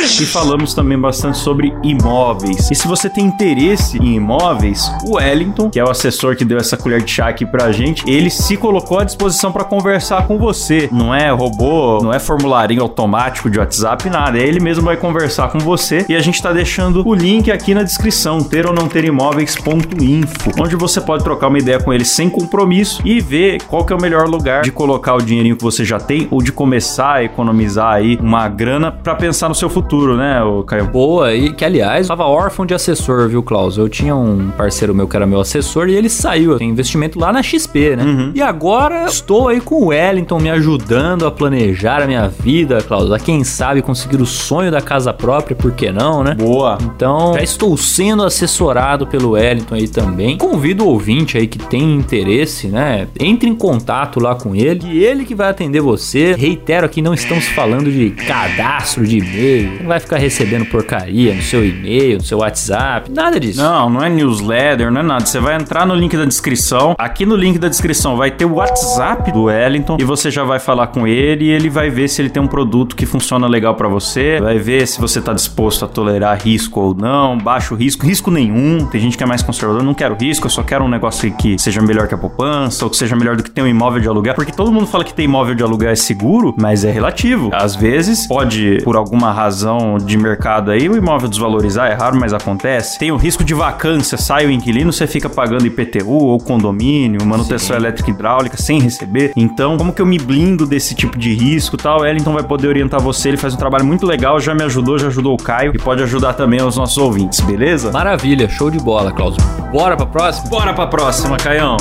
[SPEAKER 1] E falamos também bastante sobre imóveis. E se você tem interesse em imóveis, o Wellington, que é o assessor que deu essa colher de chá aqui pra gente, ele se colocou à disposição para conversar com você. Não é robô, não é formularinho automático de WhatsApp, nada. Ele mesmo vai conversar com você e a gente tá deixando o link aqui na descrição, ter ou não ter imóveis.info, onde você pode trocar uma ideia com ele sem compromisso e ver qual que é o melhor lugar de colocar o dinheirinho que você já tem ou de começar a economizar aí uma grana para pensar no seu futuro, né, o Caio?
[SPEAKER 2] Boa, e que aliás, tava órfão de assessor, viu, Klaus? Eu tinha um parceiro meu que era meu assessor e ele saiu. Tem investimento lá na XP, né? E agora estou aí com o Wellington me ajudando a planejar a minha vida, Klaus. A quem sabe conseguir o sonho da casa própria, por que não, né?
[SPEAKER 1] Boa.
[SPEAKER 2] Então, já estou sendo assessorado pelo Wellington aí também. Convido o ouvinte aí que tem interesse, né? Entre em contato lá com ele, e ele que vai atender você. Reitero aqui, não estamos falando de cadastro de e-mail. Você não vai ficar recebendo porcaria no seu e-mail, no seu WhatsApp, nada disso.
[SPEAKER 1] Não, não é newsletter, não é nada. Você vai entrar no link da descrição. Aqui no link da descrição vai ter o WhatsApp do Wellington e você já vai falar com ele e ele vai ver se ele tem um produto que funciona legal pra você. Vai ver se você tá disposto a tolerar risco ou não, baixo risco, risco nenhum. Tem gente que é mais conservador, não quero risco, eu só quero um negócio que seja melhor que a poupança ou que seja melhor do que ter um imóvel de aluguel, porque todo mundo fala que ter imóvel de aluguel é seguro, mas é relativo. Às vezes pode por alguma razão de mercado aí o imóvel desvalorizar, é raro, mas acontece. Tem o risco de vacância, sai o inquilino, você fica pagando IPTU ou condomínio, manutenção elétrica e hidráulica sem receber. Então, como que eu me blindo desse tipo de risco e tal? O Wellington vai poder orientar você, ele faz um trabalho muito legal, já me ajudou, já ajudou o Caio e pode ajudar também os nossos ouvintes, beleza?
[SPEAKER 2] Maravilha, show de bola, Klaus. Bora pra próxima?
[SPEAKER 1] Bora pra próxima, Caião.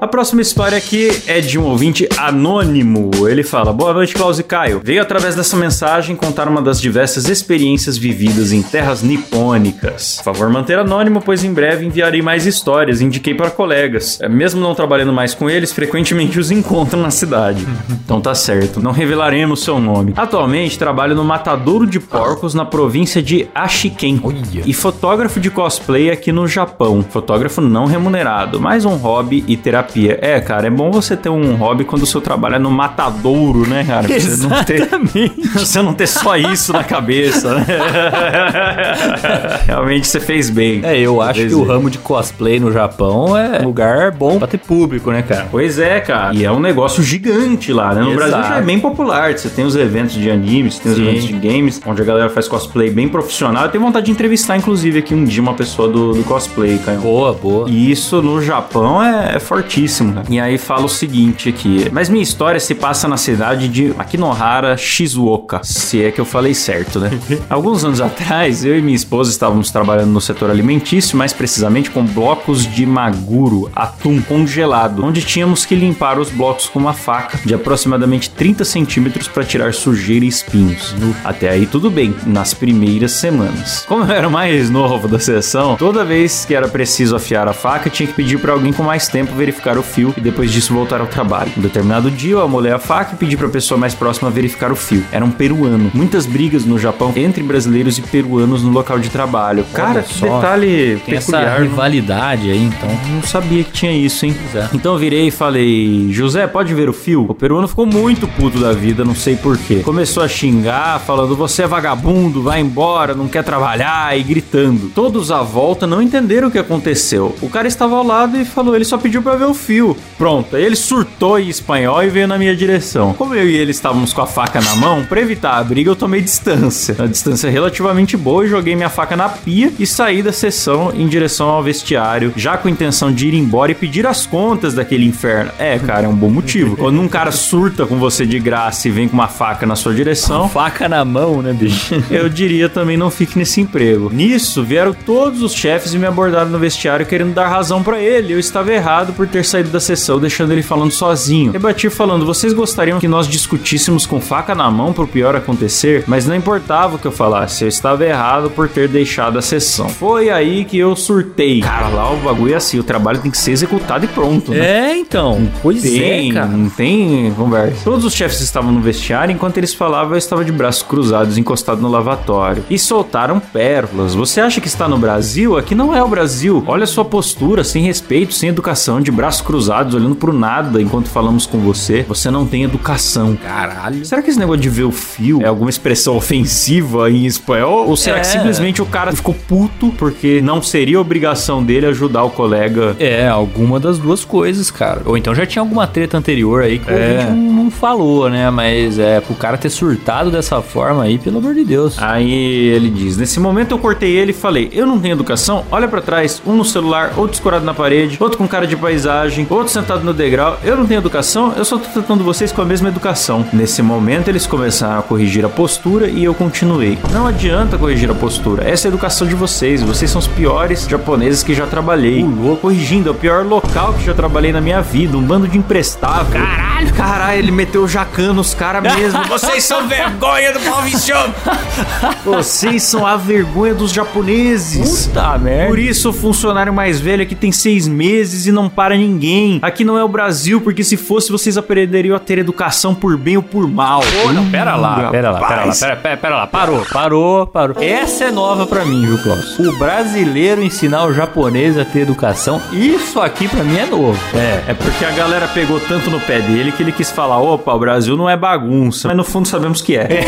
[SPEAKER 1] A próxima história aqui é de um ouvinte anônimo. Ele fala: Boa noite, Klaus e Caio. Veio através dessa mensagem contar uma das diversas experiências vividas em terras nipônicas. Por favor, manter anônimo, pois em breve enviarei mais histórias. Indiquei para colegas. É, Mesmo não trabalhando mais com eles, frequentemente os encontro na cidade. <laughs> então tá certo, não revelaremos seu nome. Atualmente trabalho no matadouro de porcos na província de Ashiken.
[SPEAKER 2] Olha.
[SPEAKER 1] E fotógrafo de cosplay aqui no Japão. Fotógrafo não remunerado, mais um hobby e terapia. É, cara, é bom você ter um hobby quando o seu trabalho é no matadouro, né, cara? Pra Você não ter, <laughs> você não ter só isso na cabeça, né? <laughs> Realmente você fez bem.
[SPEAKER 2] É, eu acho que o
[SPEAKER 1] bem.
[SPEAKER 2] ramo de cosplay no Japão é um lugar bom pra ter público, né, cara?
[SPEAKER 1] Pois é, cara. E é um negócio gigante lá, né? No
[SPEAKER 2] Exato.
[SPEAKER 1] Brasil já é bem popular. Você tem os eventos de animes, você tem os
[SPEAKER 2] Sim.
[SPEAKER 1] eventos de games, onde a galera faz cosplay bem profissional. Eu tenho vontade de entrevistar, inclusive, aqui um dia uma pessoa do, do cosplay, cara.
[SPEAKER 2] Boa, boa.
[SPEAKER 1] E isso no Japão é, é fortíssimo, cara. E aí fala o seguinte aqui. Mas minha história se passa na cidade de Akinohara, Shizuoka. Se é que eu falei certo, né? <laughs> Alguns anos atrás, eu e minha esposa estávamos trabalhando no setor alimentício, mais precisamente com blocos de maguro, atum congelado, onde tínhamos que limpar os blocos com uma faca de aproximadamente 30 centímetros para tirar sujeira e espinhos. Até aí tudo bem, nas primeiras semanas. Como eu era o mais novo da sessão, toda vez que era preciso afiar a faca, tinha que pedir para alguém com mais tempo verificar verificar o fio e depois disso voltar ao trabalho. Um determinado dia eu amolei a faca e pedi para a pessoa mais próxima verificar o fio. Era um peruano. Muitas brigas no Japão entre brasileiros e peruanos no local de trabalho. Cara, que detalhe
[SPEAKER 2] Tem
[SPEAKER 1] peculiar.
[SPEAKER 2] essa
[SPEAKER 1] não-
[SPEAKER 2] rivalidade aí, então.
[SPEAKER 1] não sabia que tinha isso, hein?
[SPEAKER 2] É.
[SPEAKER 1] Então eu virei e falei, José, pode ver o fio? O peruano ficou muito puto da vida, não sei porquê. Começou a xingar, falando, você é vagabundo, vai embora, não quer trabalhar, e gritando. Todos à volta não entenderam o que aconteceu. O cara estava ao lado e falou, ele só pediu pra ver o fio. Pronto, ele surtou em espanhol e veio na minha direção. Como eu e ele estávamos com a faca na mão, pra evitar a briga, eu tomei distância. Uma distância relativamente boa e joguei minha faca na pia e saí da sessão em direção ao vestiário, já com a intenção de ir embora e pedir as contas daquele inferno. É, cara, é um bom motivo. <laughs> Quando um cara surta com você de graça e vem com uma faca na sua direção,
[SPEAKER 2] Faca na mão, né, bicho? <laughs>
[SPEAKER 1] eu diria também não fique nesse emprego. Nisso, vieram todos os chefes e me abordaram no vestiário querendo dar razão pra ele. Eu estava errado por ter saído da sessão, deixando ele falando sozinho. Rebati falando: vocês gostariam que nós discutíssemos com faca na mão pro pior acontecer? Mas não importava o que eu falasse, eu estava errado por ter deixado a sessão. Foi aí que eu surtei. Cara, lá o bagulho é assim: o trabalho tem que ser executado e pronto, né?
[SPEAKER 2] É, então. Pois
[SPEAKER 1] Tem,
[SPEAKER 2] é, cara.
[SPEAKER 1] não tem conversa. Todos os chefes estavam no vestiário, enquanto eles falavam, eu estava de braços cruzados, encostado no lavatório. E soltaram pérolas. Você acha que está no Brasil? Aqui não é o Brasil. Olha a sua postura, sem respeito, sem educação, de braços cruzados, olhando pro nada enquanto falamos com você. Você não tem educação.
[SPEAKER 2] Caralho.
[SPEAKER 1] Será que esse negócio de ver o fio é alguma expressão ofensiva em espanhol? Ou será
[SPEAKER 2] É.
[SPEAKER 1] que simplesmente o cara ficou puto porque não seria obrigação dele ajudar o colega
[SPEAKER 2] É, alguma das duas coisas, cara. Ou então já tinha alguma treta anterior aí que
[SPEAKER 1] É.
[SPEAKER 2] ouvinte não, não falou, né? Mas é, pro cara ter surtado dessa forma aí, pelo amor de Deus.
[SPEAKER 1] Aí ele diz: Nesse momento eu cortei ele e falei: Eu não tenho educação? Olha pra trás, um no celular, outro escorado na parede, outro com cara de paisagem, outro sentado no degrau. Eu não tenho educação? Eu só tô tratando vocês com a mesma educação. Nesse momento eles começaram a corrigir a postura e eu continuei: Não adianta corrigir a postura, essa é a educação de vocês. Vocês são os piores japoneses que já trabalhei. Vou corrigindo, é o pior local que já trabalhei na minha vida. Um bando de imprestável. Caralho! Caralho, ele meteu o jacan nos caras mesmo. <laughs> Vocês são vergonha do Palviciano! <laughs> Vocês são a vergonha dos japoneses.
[SPEAKER 2] Puta merda.
[SPEAKER 1] Por isso, o funcionário mais velho aqui tem seis meses e não para ninguém. Aqui não é o Brasil, porque se fosse, vocês aprenderiam a ter educação por bem ou por mal.
[SPEAKER 2] Pô, não, pera lá,
[SPEAKER 1] Hum,
[SPEAKER 2] pera lá, pera lá, pera, pera, pera lá. Parou, parou, parou. Essa é nova pra mim, viu, Klaus? O brasileiro ensinar o japonês a ter educação, isso aqui pra mim é novo.
[SPEAKER 1] É, é porque a galera pegou tanto no pé dele que ele quis falar: opa, o Brasil não é bagunça. Mas no fundo sabemos que é. <laughs>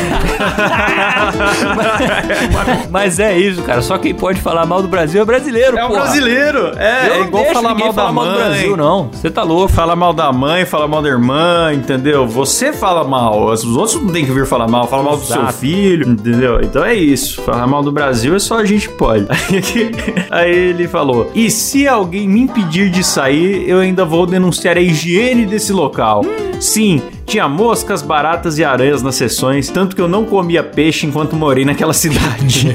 [SPEAKER 2] Mas é isso, cara. Só quem pode falar mal do Brasil é brasileiro,
[SPEAKER 1] É o
[SPEAKER 2] porra.
[SPEAKER 1] brasileiro. É, é igual falar
[SPEAKER 2] ninguém
[SPEAKER 1] mal da
[SPEAKER 2] falar mal
[SPEAKER 1] mãe.
[SPEAKER 2] do Brasil, não. Você tá louco.
[SPEAKER 1] Fala mal da mãe, fala mal da irmã, entendeu? Você fala mal, os outros não tem que vir falar mal, fala mal do seu filho, entendeu? Então é isso. Falar mal do Brasil é só a gente pode. <laughs> Aí ele falou: E se alguém me impedir de sair, eu ainda vou denunciar a higiene desse local. Sim. Tinha moscas, baratas e aranhas nas sessões, tanto que eu não comia peixe enquanto morei naquela cidade.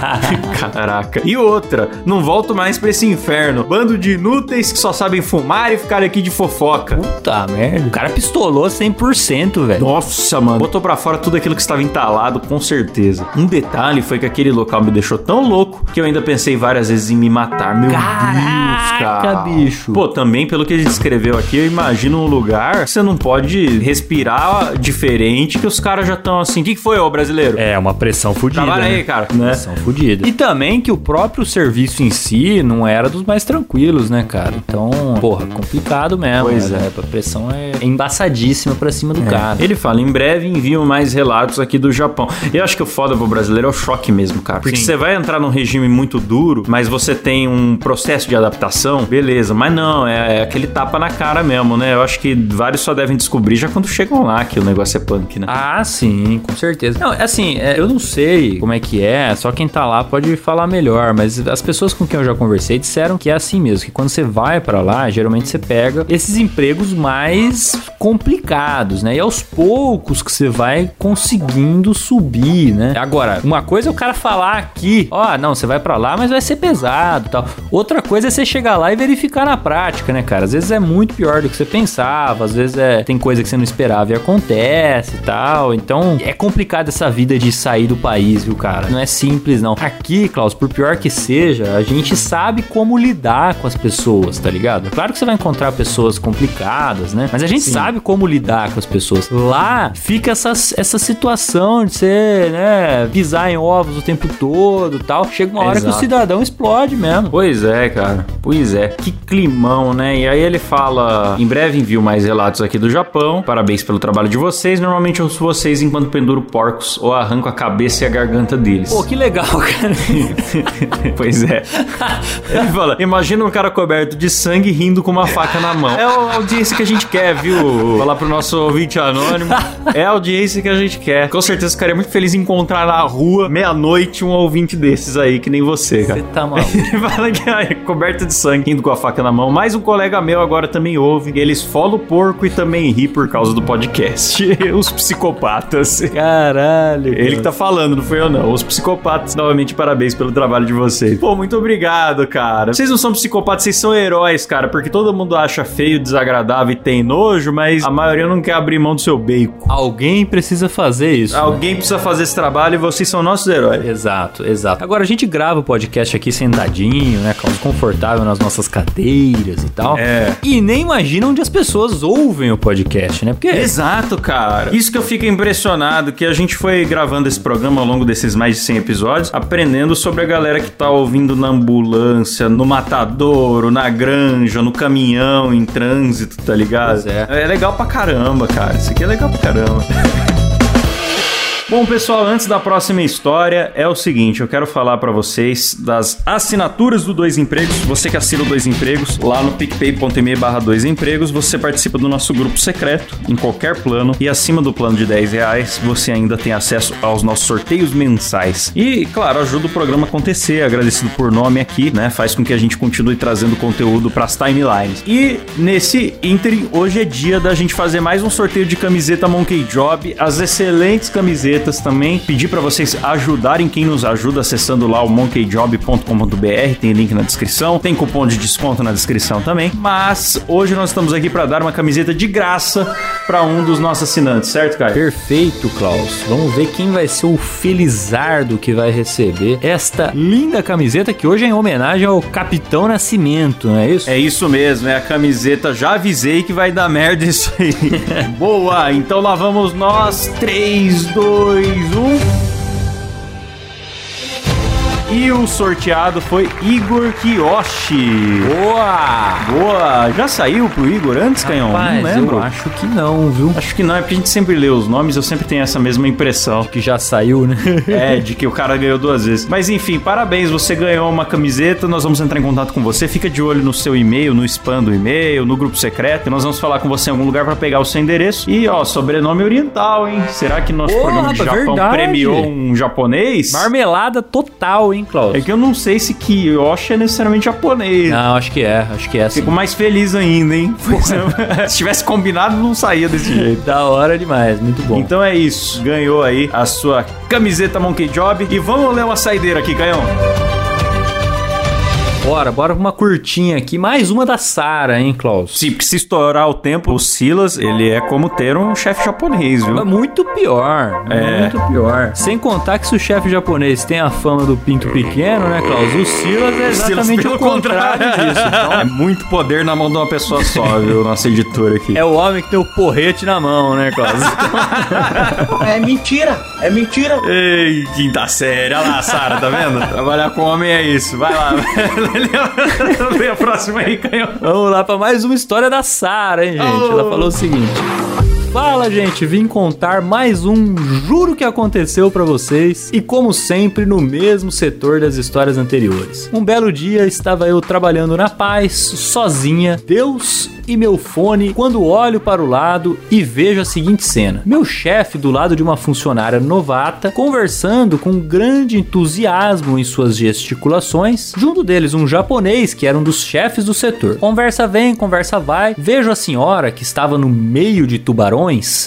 [SPEAKER 1] <laughs> Caraca. E outra, não volto mais pra esse inferno. Bando de inúteis que só sabem fumar e ficar aqui de fofoca.
[SPEAKER 2] Puta merda. O cara pistolou 100%, velho.
[SPEAKER 1] Nossa, mano. Botou pra fora tudo aquilo que estava entalado, com certeza. Um detalhe foi que aquele local me deixou tão louco que eu ainda pensei várias vezes em me matar. Meu Deus,
[SPEAKER 2] Caraca,
[SPEAKER 1] cara.
[SPEAKER 2] bicho.
[SPEAKER 1] Pô, também pelo que ele descreveu aqui, eu imagino um lugar que você não pode respirar diferente, que os caras já estão assim. O que, que foi, ô brasileiro?
[SPEAKER 2] É, uma pressão fodida.
[SPEAKER 1] Trabalha
[SPEAKER 2] né?
[SPEAKER 1] aí, cara. Né?
[SPEAKER 2] Pressão fodida. E também que o próprio serviço em si não era dos mais tranquilos, né, cara? Então, porra, complicado mesmo.
[SPEAKER 1] Pois
[SPEAKER 2] né? A pressão é embaçadíssima pra cima do cara.
[SPEAKER 1] Ele fala, em breve enviam mais relatos aqui do Japão. Eu acho que o foda pro brasileiro é o choque mesmo, cara. Porque
[SPEAKER 2] Sim.
[SPEAKER 1] você vai entrar num regime muito duro, mas você tem um processo de adaptação, beleza. Mas não, é, é aquele tapa na cara mesmo, né? Eu acho que vários só devem descobrir já quando chegam lá que o negócio é punk, né?
[SPEAKER 2] Ah, sim, com certeza. Não, assim, é, eu não sei como é que é, só quem tá lá pode falar melhor, mas as pessoas com quem eu já conversei disseram que é assim mesmo, que quando você vai pra lá, geralmente você pega esses empregos mais complicados, né? E aos poucos que você vai conseguindo subir, né? Agora, uma coisa é o cara falar aqui, ó, não, você vai pra lá, mas vai ser pesado, tal. Outra coisa é você chegar lá e verificar na prática, né, cara? Às vezes é muito pior do que você pensava, às vezes é tem coisa que você não esperava e acontece e tal. Então é complicado essa vida de sair do país, viu, cara? Não é simples, não. Aqui, Klaus, por pior que seja, a gente sabe como lidar com as pessoas, tá ligado? Claro que você vai encontrar pessoas complicadas, né? Mas a gente Sim. sabe como lidar com as pessoas. Lá fica essa, essa situação de ser, né, pisar em ovos o tempo todo tal. Chega uma hora Exato. que o cidadão explode mesmo.
[SPEAKER 1] Pois é, cara. Pois é. Que climão, né? E aí ele fala: em breve envio mais relatos aqui do Japão. Parabéns pelo trabalho de vocês. Normalmente eu ouço vocês enquanto penduro porcos ou arranco a cabeça e a garganta deles.
[SPEAKER 2] Pô, que legal, cara. <laughs>
[SPEAKER 1] pois é. Ele fala: imagina um cara coberto de sangue rindo com uma faca na mão. É a audiência que a gente quer, viu? Falar pro nosso ouvinte anônimo. É a audiência que a gente quer. Com certeza ficaria muito feliz em encontrar na rua, meia-noite, um ouvinte desses aí, que nem você, cara. Você
[SPEAKER 2] tá maluco. Ele
[SPEAKER 1] fala que é coberto de sangue, indo com a faca na mão. Mais um colega meu agora também ouve. Eles folam o porco e também ri por causa do podcast. <laughs> Os psicopatas.
[SPEAKER 2] Caralho.
[SPEAKER 1] Ele que tá falando, não foi eu não. Os psicopatas, novamente, parabéns pelo trabalho de vocês. Pô, muito obrigado, cara. Vocês não são psicopatas, vocês são heróis, cara, porque todo mundo acha feio, desagradável e tem nojo, mas a maioria não quer abrir mão do seu bacon.
[SPEAKER 2] Alguém precisa fazer isso.
[SPEAKER 1] Né? Alguém né? precisa fazer esse trabalho e vocês são nossos heróis.
[SPEAKER 2] Exato, exato. Agora a gente grava o podcast aqui sentadinho, né? Confortável nas nossas cadeiras e tal.
[SPEAKER 1] É.
[SPEAKER 2] E nem imagina onde as pessoas ouvem o podcast, né?
[SPEAKER 1] Porque. Exato, cara. Isso que eu fico impressionado, que a gente foi gravando esse programa ao longo desses mais de 100 episódios, aprendendo sobre a galera que tá ouvindo na ambulância, no matadouro, na granja, no caminhão, em trânsito, tá ligado? Pois
[SPEAKER 2] é.
[SPEAKER 1] É legal pra caramba, cara. Isso aqui é legal pra caramba. Bom, pessoal, antes da próxima história, é o seguinte, eu quero falar para vocês das assinaturas do Dois Empregos. Você que assina o Dois Empregos, lá no picpay.me barra Dois Empregos, você participa do nosso grupo secreto, em qualquer plano, e acima do plano de 10 reais, você ainda tem acesso aos nossos sorteios mensais. E, claro, ajuda o programa a acontecer, agradecido por nome aqui, né? Faz com que a gente continue trazendo conteúdo pras timelines. E, nesse ínterim, hoje é dia da gente fazer mais um sorteio de camiseta Monkey Job, as excelentes camisetas também. Pedir para vocês ajudarem quem nos ajuda acessando lá o monkeyjob.com.br, tem link na descrição, tem cupom de desconto na descrição também. Mas hoje nós estamos aqui para dar uma camiseta de graça para um dos nossos assinantes, certo, Caio?
[SPEAKER 2] Perfeito, Klaus. Vamos ver quem vai ser o felizardo que vai receber esta linda camiseta que hoje é em homenagem ao Capitão Nascimento, não é isso?
[SPEAKER 1] É isso mesmo, é a camiseta. Já avisei que vai dar merda isso aí. <laughs> Boa, então lá vamos nós. 3, 2, dois, um. E o sorteado foi Igor Kiyoshi.
[SPEAKER 2] Boa!
[SPEAKER 1] Boa! Já saiu pro Igor antes, Canhão?
[SPEAKER 2] Não lembro. Eu acho que não, viu?
[SPEAKER 1] Acho que não, é porque a gente sempre lê os nomes, eu sempre tenho essa mesma impressão.
[SPEAKER 2] Que já saiu, né? <laughs>
[SPEAKER 1] é, de que o cara ganhou duas vezes. Mas enfim, parabéns, você ganhou uma camiseta, nós vamos entrar em contato com você. Fica de olho no seu e-mail, no spam do e-mail, no grupo secreto. E nós vamos falar com você em algum lugar para pegar o seu endereço. E ó, sobrenome oriental, hein? Será que nosso programa de Japão verdade. premiou um japonês?
[SPEAKER 2] Marmelada total, hein? Hein, Klaus?
[SPEAKER 1] É que eu não sei se Kiyoshi é necessariamente japonês.
[SPEAKER 2] Não, acho que é, acho que é.
[SPEAKER 1] Sim. Fico mais feliz ainda, hein? <laughs> se tivesse combinado, não saía desse <laughs> jeito.
[SPEAKER 2] da hora demais, muito bom.
[SPEAKER 1] Então é isso, ganhou aí a sua camiseta Monkey Job. E vamos ler uma saideira aqui, Canhão.
[SPEAKER 2] Bora, bora pra uma curtinha aqui. Mais uma da Sara, hein, Klaus?
[SPEAKER 1] Sim, porque se estourar o tempo, o Silas, ele é como ter um chefe japonês, viu?
[SPEAKER 2] É muito pior. É. Muito pior. Sem contar que se o chefe japonês tem a fama do pinto pequeno, né, Klaus? O Silas é exatamente o contrário, contrário disso. Então... <laughs>
[SPEAKER 1] É muito poder na mão de uma pessoa só, viu? <laughs> Nossa editora aqui.
[SPEAKER 2] É o homem que tem o porrete na mão, né, Klaus? <laughs>
[SPEAKER 3] é mentira. É mentira.
[SPEAKER 1] Ei, quinta série. Olha lá, Sara, tá vendo? Trabalhar com homem é isso. Vai lá. Lê <laughs> a próxima aí, Canhão.
[SPEAKER 2] Vamos lá para mais uma história da Sara, hein, gente? Oh. Ela falou o seguinte. Fala, gente, vim contar mais um juro que aconteceu para vocês e como sempre no mesmo setor das histórias anteriores. Um belo dia estava eu trabalhando na paz, sozinha, Deus e meu fone quando olho para o lado e vejo a seguinte cena: meu chefe do lado de uma funcionária novata conversando com grande entusiasmo em suas gesticulações, junto deles um japonês que era um dos chefes do setor. Conversa vem, conversa vai. Vejo a senhora que estava no meio de tubarões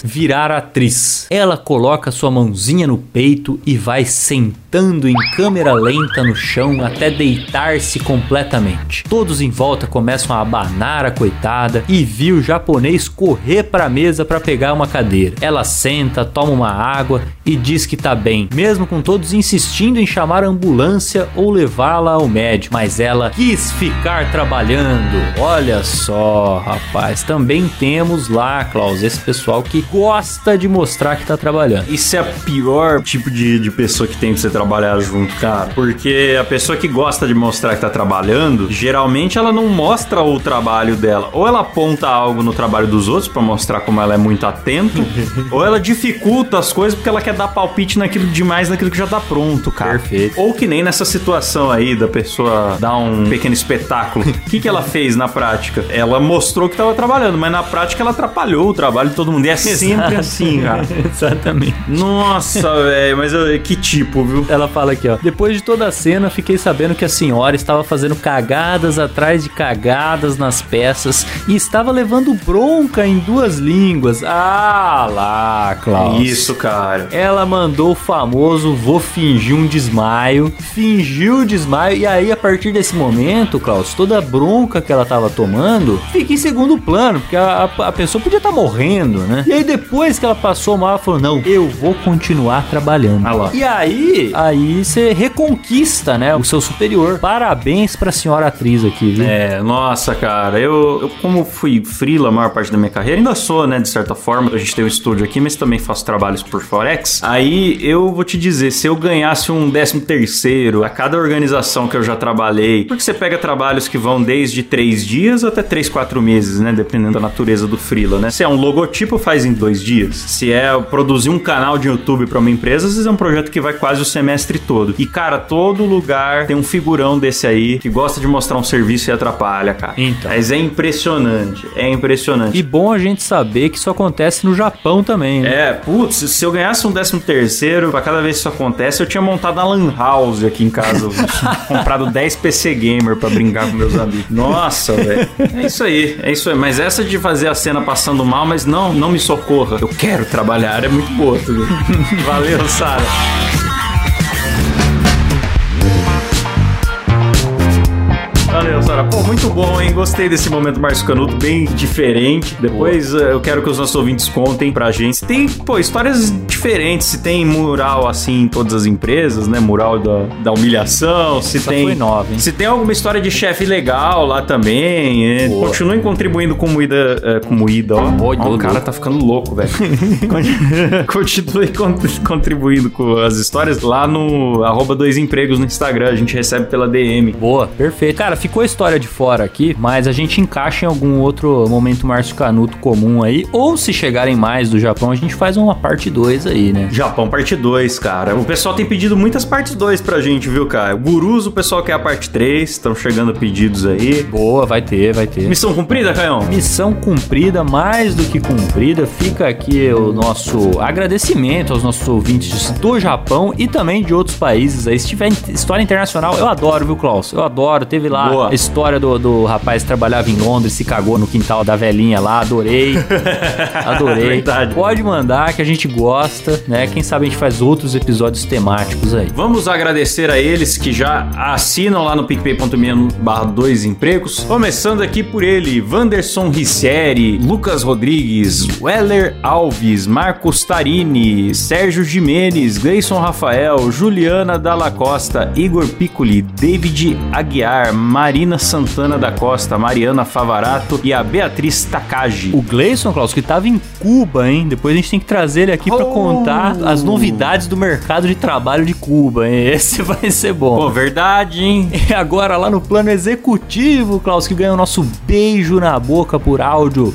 [SPEAKER 2] virar atriz. Ela coloca sua mãozinha no peito e vai sentando em câmera lenta no chão até deitar-se completamente. Todos em volta começam a abanar a coitada e viu o japonês correr para a mesa para pegar uma cadeira. Ela senta, toma uma água e diz que tá bem, mesmo com todos insistindo em chamar a ambulância ou levá-la ao médico, mas ela quis ficar trabalhando. Olha só, rapaz, também temos lá, Klaus, esse pessoal que gosta de mostrar que tá trabalhando.
[SPEAKER 1] Isso é a pior tipo de, de pessoa que tem que você trabalhar junto, cara. Porque a pessoa que gosta de mostrar que tá trabalhando, geralmente ela não mostra o trabalho dela. Ou ela aponta algo no trabalho dos outros para mostrar como ela é muito atenta, <laughs> ou ela dificulta as coisas porque ela quer dar palpite naquilo demais, naquilo que já tá pronto, cara.
[SPEAKER 2] Perfeito.
[SPEAKER 1] Ou que nem nessa situação aí da pessoa dar um pequeno espetáculo. <laughs> O que, que ela fez na prática? Ela mostrou que tava trabalhando, mas na prática ela atrapalhou o trabalho de todo mundo. E é sempre assim, cara. <laughs>
[SPEAKER 2] Exatamente.
[SPEAKER 1] Nossa, velho, mas eu- que tipo, viu?
[SPEAKER 2] Ela fala aqui, ó. Depois de toda a cena, fiquei sabendo que a senhora estava fazendo cagadas atrás de cagadas nas peças e estava levando bronca em duas línguas. Ah lá, Klaus.
[SPEAKER 1] Isso, cara.
[SPEAKER 2] Ela mandou o famoso vou fingir um desmaio, fingiu o desmaio e aí a partir desse momento, Klaus, toda a bronca que ela tava tomando fica em segundo plano, porque a, a- a pessoa podia estar morrendo, né? E aí depois que ela passou mal, ela falou: "Não, eu vou continuar trabalhando".
[SPEAKER 1] Ah.
[SPEAKER 2] E aí, aí você reconquista, né, o seu superior. Parabéns pra senhora atriz aqui, viu?
[SPEAKER 1] É, nossa, cara, eu, eu como fui freela a maior parte da minha carreira, ainda sou, né, de certa forma, a gente tem um estúdio aqui, mas também faço trabalhos por Forex, aí eu vou te dizer, se eu ganhasse um décimo terceiro a cada organização que eu já trabalhei, porque você pega trabalhos que vão desde três dias até três, quatro meses, né, dependendo da natureza do freela, né, se é um logotipo, faz em dois dias, se é produzir um canal de YouTube pra uma empresa, às vezes é um projeto que vai quase o semestre todo, e cara, todo lugar tem um figurão desse aí, que gosta de mostrar um serviço e atrapalha, cara.
[SPEAKER 2] Então.
[SPEAKER 1] Mas é impressionante, é impressionante.
[SPEAKER 2] E bom a gente saber que isso acontece no Japão também, né?
[SPEAKER 1] É, putz, se eu ganhasse um décimo terceiro, pra cada vez que isso acontece, eu tinha montado uma lan house aqui em casa. <laughs> Comprado 10 PC Gamer pra brincar com meus amigos. Nossa, velho. É isso aí, é isso aí. Mas essa de fazer a cena passando mal, mas não, não me socorra. Eu quero trabalhar, é muito boa. <laughs> Valeu, Sara. Pô, muito bom, hein? Gostei desse momento Márcio Canuto, bem diferente. Depois eh, eu quero que os nossos ouvintes contem pra gente. Se tem, pô, histórias diferentes. Se tem mural assim em todas as empresas, né? Mural da, da humilhação. Se
[SPEAKER 2] Essa
[SPEAKER 1] tem.
[SPEAKER 2] foi nova, hein?
[SPEAKER 1] Se tem alguma história de chefe legal lá também.
[SPEAKER 2] Boa.
[SPEAKER 1] Continuem contribuindo com moída. eh, com moída, ó.
[SPEAKER 2] Oi,
[SPEAKER 1] Ó, o cara tá ficando louco, velho. <laughs> <laughs> Continue con- contribuindo com as histórias lá no arroba dois empregos no Instagram. A gente recebe pela DM.
[SPEAKER 2] Boa, perfeito. Cara, ficou a história de fora aqui, mas a gente encaixa em algum outro momento Márcio Canuto comum aí. Ou se chegarem mais do Japão, a gente faz uma parte 2 aí, né?
[SPEAKER 1] Japão parte 2, cara. O pessoal tem pedido muitas partes 2 pra gente, viu, cara? Gurus, o pessoal quer a parte 3, estão chegando pedidos aí.
[SPEAKER 2] Boa, vai ter, vai ter.
[SPEAKER 1] Missão cumprida, Caião?
[SPEAKER 2] Missão cumprida, mais do que cumprida. Fica aqui o nosso agradecimento aos nossos ouvintes do Japão e também de outros países aí. Se tiver história internacional, eu adoro, viu, Klaus? Eu adoro. Teve lá
[SPEAKER 1] Boa.
[SPEAKER 2] História do, do rapaz que trabalhava em Londres, se cagou no quintal da velhinha lá. Adorei. <laughs> Adorei.
[SPEAKER 1] Verdade.
[SPEAKER 2] Pode mandar que a gente gosta, né? Quem sabe a gente faz outros episódios temáticos aí.
[SPEAKER 1] Vamos agradecer a eles que já assinam lá no picpay.me barra dois empregos. Começando aqui por ele, Vanderson Ricieri, Lucas Rodrigues, Weller Alves, Marcos Tarini, Sérgio Jimenez, Gleison Rafael, Juliana Dalla Costa, Igor Piccoli, David Aguiar, Marina Santana da Costa, Mariana Favarato e a Beatriz Takagi.
[SPEAKER 2] O Gleison, Klaus, que tava em Cuba, hein? Depois a gente tem que trazer ele aqui
[SPEAKER 1] Oh!
[SPEAKER 2] contar as novidades do mercado de trabalho de Cuba, hein? <laughs> Esse vai ser
[SPEAKER 1] Pô,
[SPEAKER 2] bom.
[SPEAKER 1] verdade, hein? <laughs>
[SPEAKER 2] E agora lá no plano executivo, Klaus, que ganha o nosso beijo na boca por áudio.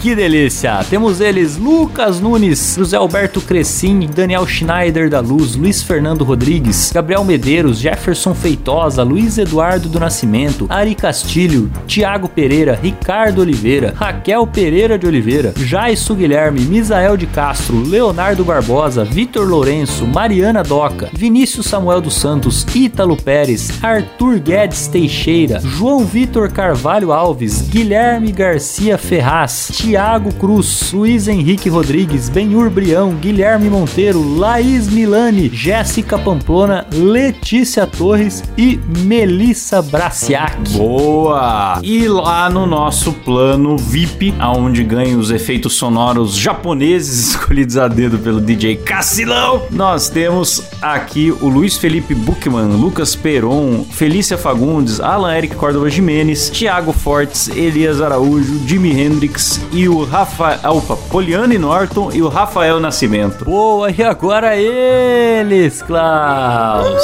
[SPEAKER 2] Que delícia! Temos eles: Lucas Nunes, José Alberto Crescim, Daniel Schneider da Luz, Luiz Fernando Rodrigues, Gabriel Medeiros, Jefferson Feitosa, Luiz Eduardo do Nascimento, Ari Castilho, Tiago Pereira, Ricardo Oliveira, Raquel Pereira de Oliveira, Jaisso Guilherme, Misael de Castro, Leonardo Barbosa, Vitor Lourenço, Mariana Doca, Vinícius Samuel dos Santos, Ítalo Pérez, Arthur Guedes Teixeira, João Vitor Carvalho Alves, Guilherme Garcia Ferraz, Tiago Cruz, Luiz Henrique Rodrigues, Benhur Brião, Guilherme Monteiro, Laís Milani, Jéssica Pamplona, Letícia Torres e Melissa Braciac.
[SPEAKER 1] Boa! E lá no nosso plano VIP, aonde ganha os efeitos sonoros japoneses <laughs> escolhidos a dedo pelo DJ Cassilão, nós temos aqui o Luiz Felipe Buchmann, Lucas Peron, Felícia Fagundes, Alan Eric Córdova Jimenez, Thiago Fortes, Elias Araújo, Jimi Hendrix e o Rafael Poliane Norton e o Rafael Nascimento.
[SPEAKER 2] Boa, e agora eles, Klaus!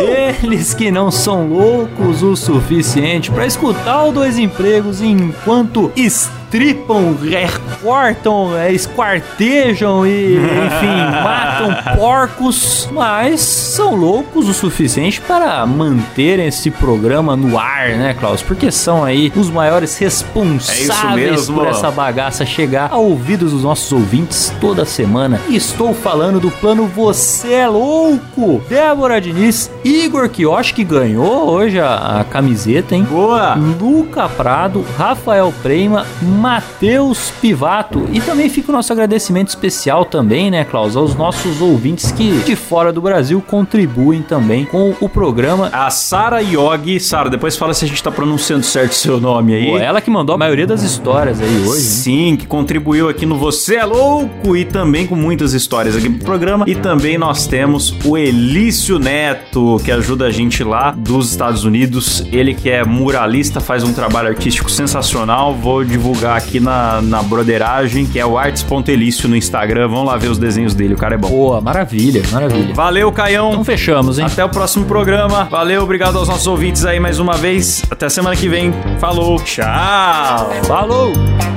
[SPEAKER 2] Eles que não são loucos o suficiente para escutar o Dois Empregos enquanto estripam, recortam, é, esquartejam e, enfim, <laughs> matam porcos, mas são loucos o suficiente para manter esse programa no ar, né, Klaus? Porque são aí os maiores responsáveis por essa bagaça chegar a ouvidos dos nossos ouvintes toda semana. E estou falando do plano Você é Louco! Débora Diniz, Igor Kiosh, que ganhou hoje a, a camiseta, hein?
[SPEAKER 1] Boa!
[SPEAKER 2] Luca Prado, Rafael Prema, Matheus Pivato. E também fica o nosso agradecimento especial também, né, Klaus, aos nossos ouvintes que de fora do Brasil contribuem também com o programa.
[SPEAKER 1] A Sara Yogi, Sara, depois fala se a gente tá pronunciando certo o seu nome aí.
[SPEAKER 2] Pô, ela que mandou a maioria das histórias aí hoje.
[SPEAKER 1] Sim, hein? que contribuiu aqui no Você é Louco e também com muitas histórias aqui pro programa. E também nós temos o Elício Neto, que ajuda a gente lá dos Estados Unidos. Ele que é muralista, faz um trabalho artístico sensacional. Vou divulgar aqui na, na broderagem, que é o artes.elício no Instagram. Vão lá ver os desenhos dele, o cara é bom.
[SPEAKER 2] Boa, maravilha, maravilha.
[SPEAKER 1] Valeu, Caião.
[SPEAKER 2] Então fechamos, hein?
[SPEAKER 1] Até o próximo programa. Valeu, obrigado aos nossos ouvintes aí mais uma vez. Até semana que vem. Falou, tchau.
[SPEAKER 2] Falou!